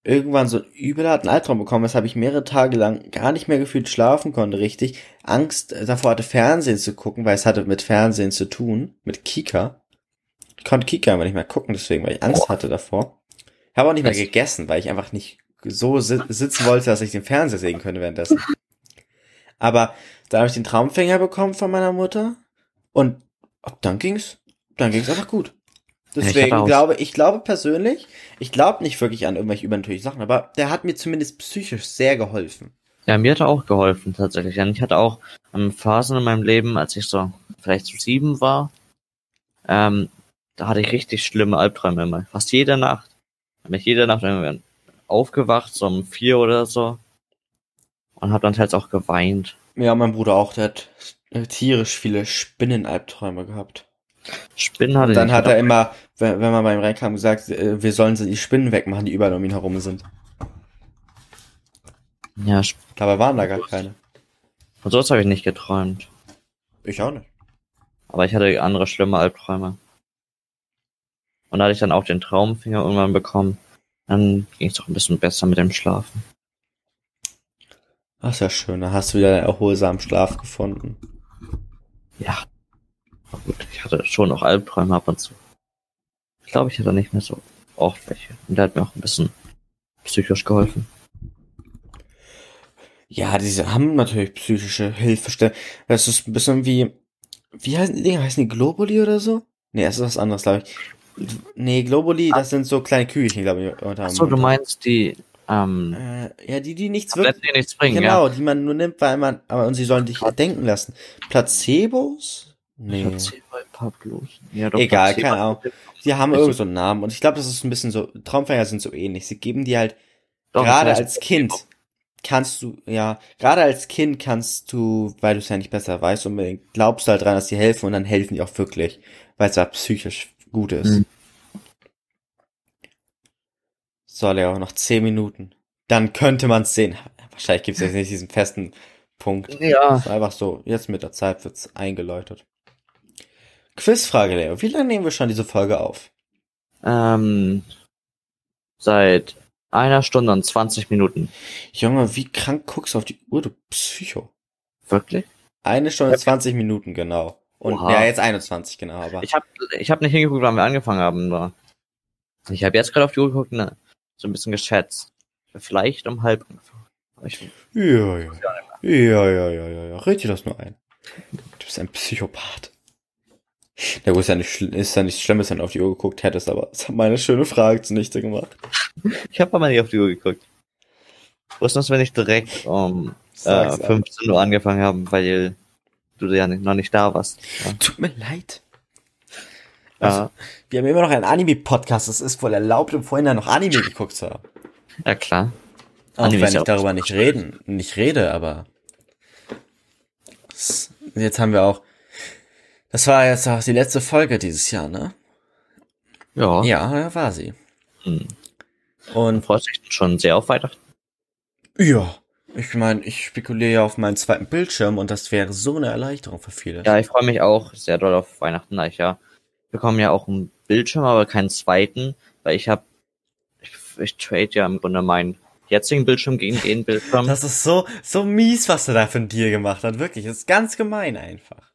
irgendwann so einen übelharten Albtraum bekommen, weshalb ich mehrere Tage lang gar nicht mehr gefühlt schlafen konnte, richtig. Angst davor hatte, Fernsehen zu gucken, weil es hatte mit Fernsehen zu tun, mit Kika. Ich konnte Kika aber nicht mehr gucken, deswegen, weil ich Angst hatte davor. Ich habe auch nicht mehr Das- gegessen, weil ich einfach nicht so si sitzen wollte, dass ich den Fernseher sehen könnte währenddessen. Aber da habe ich den Traumfänger bekommen von meiner Mutter und ab dann ging's, dann ging's einfach gut. ich Deswegen auch- glaube ich glaube persönlich, ich glaube nicht wirklich an irgendwelche übernatürlichen Sachen, aber der hat mir zumindest psychisch sehr geholfen. Ja, mir hat er auch geholfen, tatsächlich. Und ich hatte auch ähm, Phasen in meinem Leben, als ich so vielleicht so sieben war, ähm, da hatte ich richtig schlimme Albträume immer. Fast jede Nacht. Hab mich jede Nacht aufgewacht, so um vier oder so. Und hab dann teils auch geweint. Ja, mein Bruder auch, der hat äh, tierisch viele Spinnenalbträume gehabt. Spinnen hatte Und dann hat er immer, wenn, wenn man bei ihm reinkam, gesagt, äh, wir sollen die Spinnen wegmachen, die überall um ihn herum sind. Ja, Dabei waren da gar keine. von sowas habe ich nicht geträumt. Ich auch nicht. Aber ich hatte andere schlimme Albträume. Und da hatte ich dann auch den Traumfinger irgendwann bekommen. Dann ging es doch ein bisschen besser mit dem Schlafen. Ach, ist ja schön. Da hast du wieder einen erholsamen Schlaf gefunden. Ja. Aber gut, ich hatte schon noch Albträume ab und zu. Ich glaube, ich hatte nicht mehr so oft welche. Und der hat mir auch ein bisschen psychisch geholfen. Ja, diese haben natürlich psychische Hilfestellen. Das ist ein bisschen wie, wie heißen die Dinger? Heißen die Globuli oder so? Nee, das ist was anderes, glaube ich. Nee, Globuli, das sind so kleine Kügelchen, glaube ich. Achso, du meinst die, ähm, Äh, ja, die, die nichts wirklich. Die nichts bringen, Genau, ja. die man nur nimmt, weil man, aber und sie sollen dich denken lassen. Placebos? Nee. Placebo, Pablos. Ja, doch, Egal, Placebo. keine Ahnung. Die haben irgendwie so einen Namen und ich glaube, das ist ein bisschen so, Traumfänger sind so ähnlich. Sie geben dir halt, Doch, gerade das heißt als Kind, kannst du, ja, gerade als Kind kannst du, weil du es ja nicht besser weißt, unbedingt, glaubst du halt dran, dass die helfen und dann helfen die auch wirklich, weil es ja psychisch gut ist. Mhm. So, Leo, noch zehn Minuten. Dann könnte man es sehen. Wahrscheinlich gibt es jetzt nicht diesen festen Punkt. Ja. Ist einfach so, jetzt mit der Zeit wird's eingeläutet. Quizfrage, Leo. Wie lange nehmen wir schon diese Folge auf? Ähm, seit einer Stunde und 20 Minuten. Junge, wie krank guckst du auf die Uhr, du Psycho. Wirklich? Eine Stunde 20 Minuten, genau. Und Oha. ja, jetzt 21, genau, aber. Ich habe ich hab nicht hingeguckt, wann wir angefangen haben. Nur. Ich habe jetzt gerade auf die Uhr geguckt, ne, so ein bisschen geschätzt. Vielleicht um halb Ich, Ja, ja. Ja, ja, ja, ja, ja. Red dir das nur ein. Du bist ein Psychopath. Ja gut, ist ja nicht, ist ja nicht schlimm, wenn du auf die Uhr geguckt hättest, aber es hat meine schöne Frage zunichte gemacht. ich habe aber nicht auf die Uhr geguckt. Wussten dass wir nicht direkt um äh, Sag's an. 15 Uhr angefangen haben, weil du ja nicht, noch nicht da warst. Ja. Tut mir leid. Ja, Wir haben immer noch einen Anime-Podcast. Es ist wohl erlaubt, im Vorhinein noch Anime geguckt zu haben. ja klar. Auch Anime wenn ich darüber nicht reden, nicht rede, aber jetzt haben wir auch. Das war jetzt auch die letzte Folge dieses Jahr, ne? Ja. Ja, war sie. Hm. Und Freust dich schon sehr auf Weihnachten? ja, ich meine, ich spekuliere ja auf meinen zweiten Bildschirm und das wäre so eine Erleichterung für viele. Ja, ich freue mich auch sehr doll auf Weihnachten, da ich ja bekomme ja auch einen Bildschirm, aber keinen zweiten, weil ich habe ich, ich trade ja im Grunde meinen jetzigen Bildschirm gegen den Bildschirm. Das ist so, so mies, was er da von dir gemacht hat. Wirklich, das ist ganz gemein einfach.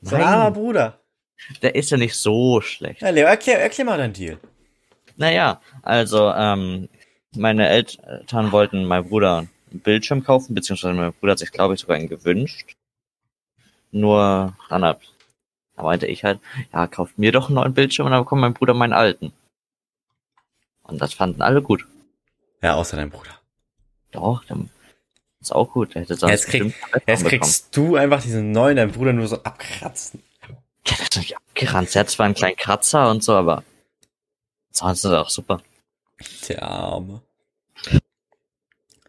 So ein armer Bruder. Der ist ja nicht so schlecht. Ja, Leo, erklär, erklär mal deinen Deal. Naja, also ähm, meine Eltern wollten meinem Bruder einen Bildschirm kaufen, beziehungsweise mein Bruder hat sich, glaube ich, sogar einen gewünscht. Nur dann hab, da meinte ich halt, ja, kauft mir doch einen neuen Bildschirm und dann bekommt mein Bruder meinen alten. Und das fanden alle gut. Ja, außer dein Bruder. Doch, dann ist auch gut. Der hätte sonst Jetzt, krieg, jetzt bekommen. kriegst du einfach diesen neuen, dein Bruder nur so abkratzen. Der hat nicht abgerannt. Er hat zwar einen kleinen Kratzer und so, aber sonst ist er auch super. Der Arme.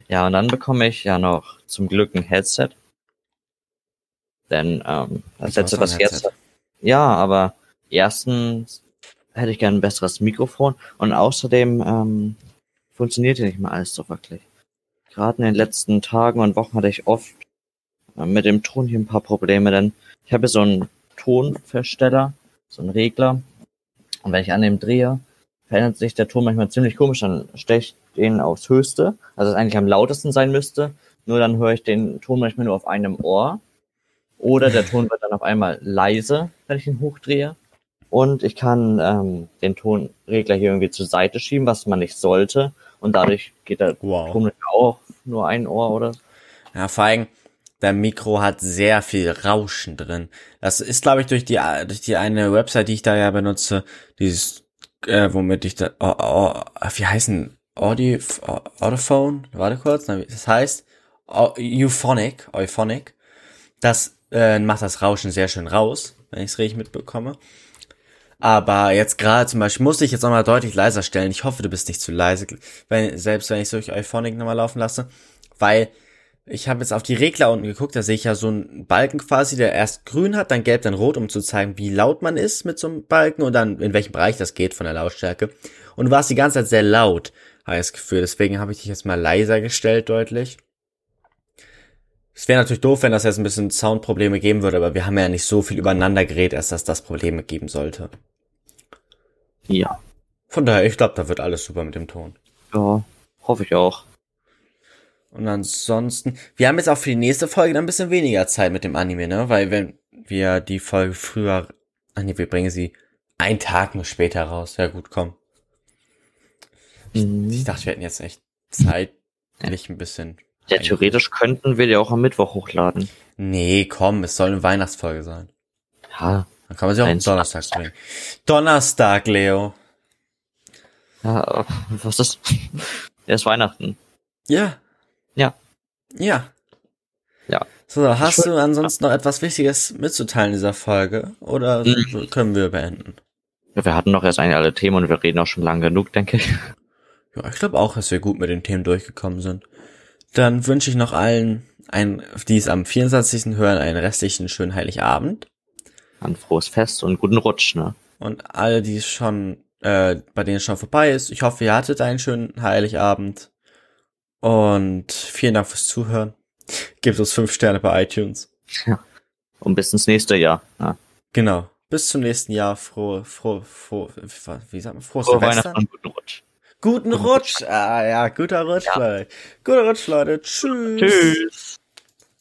Ja, und dann bekomme ich ja noch zum Glück ein Headset. Denn ähm, das hast doch was ich jetzt. Ja, aber erstens hätte ich gerne ein besseres Mikrofon und außerdem ähm, funktioniert hier nicht mehr alles so wirklich. Gerade in den letzten Tagen und Wochen hatte ich oft äh, mit dem Ton hier ein paar Probleme, denn ich habe so einen Tonversteller, so einen Regler. Und wenn ich an dem drehe, verändert sich der Ton manchmal ziemlich komisch. Dann stelle ich den aufs Höchste, also es eigentlich am lautesten sein müsste. Nur dann höre ich den Ton manchmal nur auf einem Ohr. Oder der Ton wird dann auf einmal leise, wenn ich ihn hochdrehe. Und ich kann ähm, den Tonregler hier irgendwie zur Seite schieben, was man nicht sollte. Und dadurch geht der Wow. Ton auch nur ein Ohr oder so. Ja, vor allem, dein Mikro hat sehr viel Rauschen drin. Das ist, glaube ich, durch die, durch die eine Website, die ich da ja benutze, dieses, äh, womit ich da, oh, oh, wie heißen, Audi, Audiophone? Warte kurz, das heißt, Au- Euphonic, Euphonic. Das äh, macht das Rauschen sehr schön raus, wenn ich es richtig mitbekomme. Aber jetzt gerade zum Beispiel musste ich jetzt nochmal deutlich leiser stellen. Ich hoffe, du bist nicht zu leise, wenn, selbst wenn ich durch Euphonic nochmal laufen lasse. Weil ich habe jetzt auf die Regler unten geguckt, da sehe ich ja so einen Balken quasi, der erst grün hat, dann gelb, dann rot, um zu zeigen, wie laut man ist mit so einem Balken und dann in welchem Bereich das geht von der Lautstärke. Und du warst die ganze Zeit sehr laut, habe ich das Gefühl. Deswegen habe ich dich jetzt mal leiser gestellt, deutlich. Es wäre natürlich doof, wenn das jetzt ein bisschen Soundprobleme geben würde, aber wir haben ja nicht so viel übereinander geredet, als dass das Probleme geben sollte. Ja. Von daher, ich glaube, da wird alles super mit dem Ton. Ja, hoffe ich auch. Und ansonsten, wir haben jetzt auch für die nächste Folge dann ein bisschen weniger Zeit mit dem Anime, ne? Weil wenn wir die Folge früher, ach nee, wir bringen sie einen Tag nur später raus. Ja gut, komm. Mhm. Ich dachte, wir hätten jetzt echt zeitlich ein bisschen. Ja, theoretisch könnten wir die auch am Mittwoch hochladen. Nee, komm, es soll eine Weihnachtsfolge sein. Ja, Dann kann man sie auch am Donnerstag bringen. Donnerstag, Leo. ja, was ist? Erst Weihnachten. Ja. Ja. Ja. Ja. So, hast du ansonsten noch etwas Wichtiges mitzuteilen in dieser Folge? Oder Mhm. können wir beenden? Ja, wir hatten doch erst eigentlich alle Themen und wir reden auch schon lang genug, denke ich. Ja, ich glaube auch, dass wir gut mit den Themen durchgekommen sind. Dann wünsche ich noch allen, ein, die es am 24. hören, einen restlichen schönen Heiligabend. Ein frohes Fest und guten Rutsch, ne? Und alle, die es schon, äh, bei denen es schon vorbei ist, ich hoffe, ihr hattet einen schönen Heiligabend. Und vielen Dank fürs Zuhören. Gebt uns fünf Sterne bei iTunes. Und bis ins nächste Jahr. Ja. Genau. Bis zum nächsten Jahr. Frohe, frohe, frohe, wie sagt man, frohes Frohe? Weihnachten und guten Rutsch. Guten Rutsch. Ah ja, guter Rutsch, Ja. Leute. Guter Rutsch, Leute. Tschüss. Tschüss.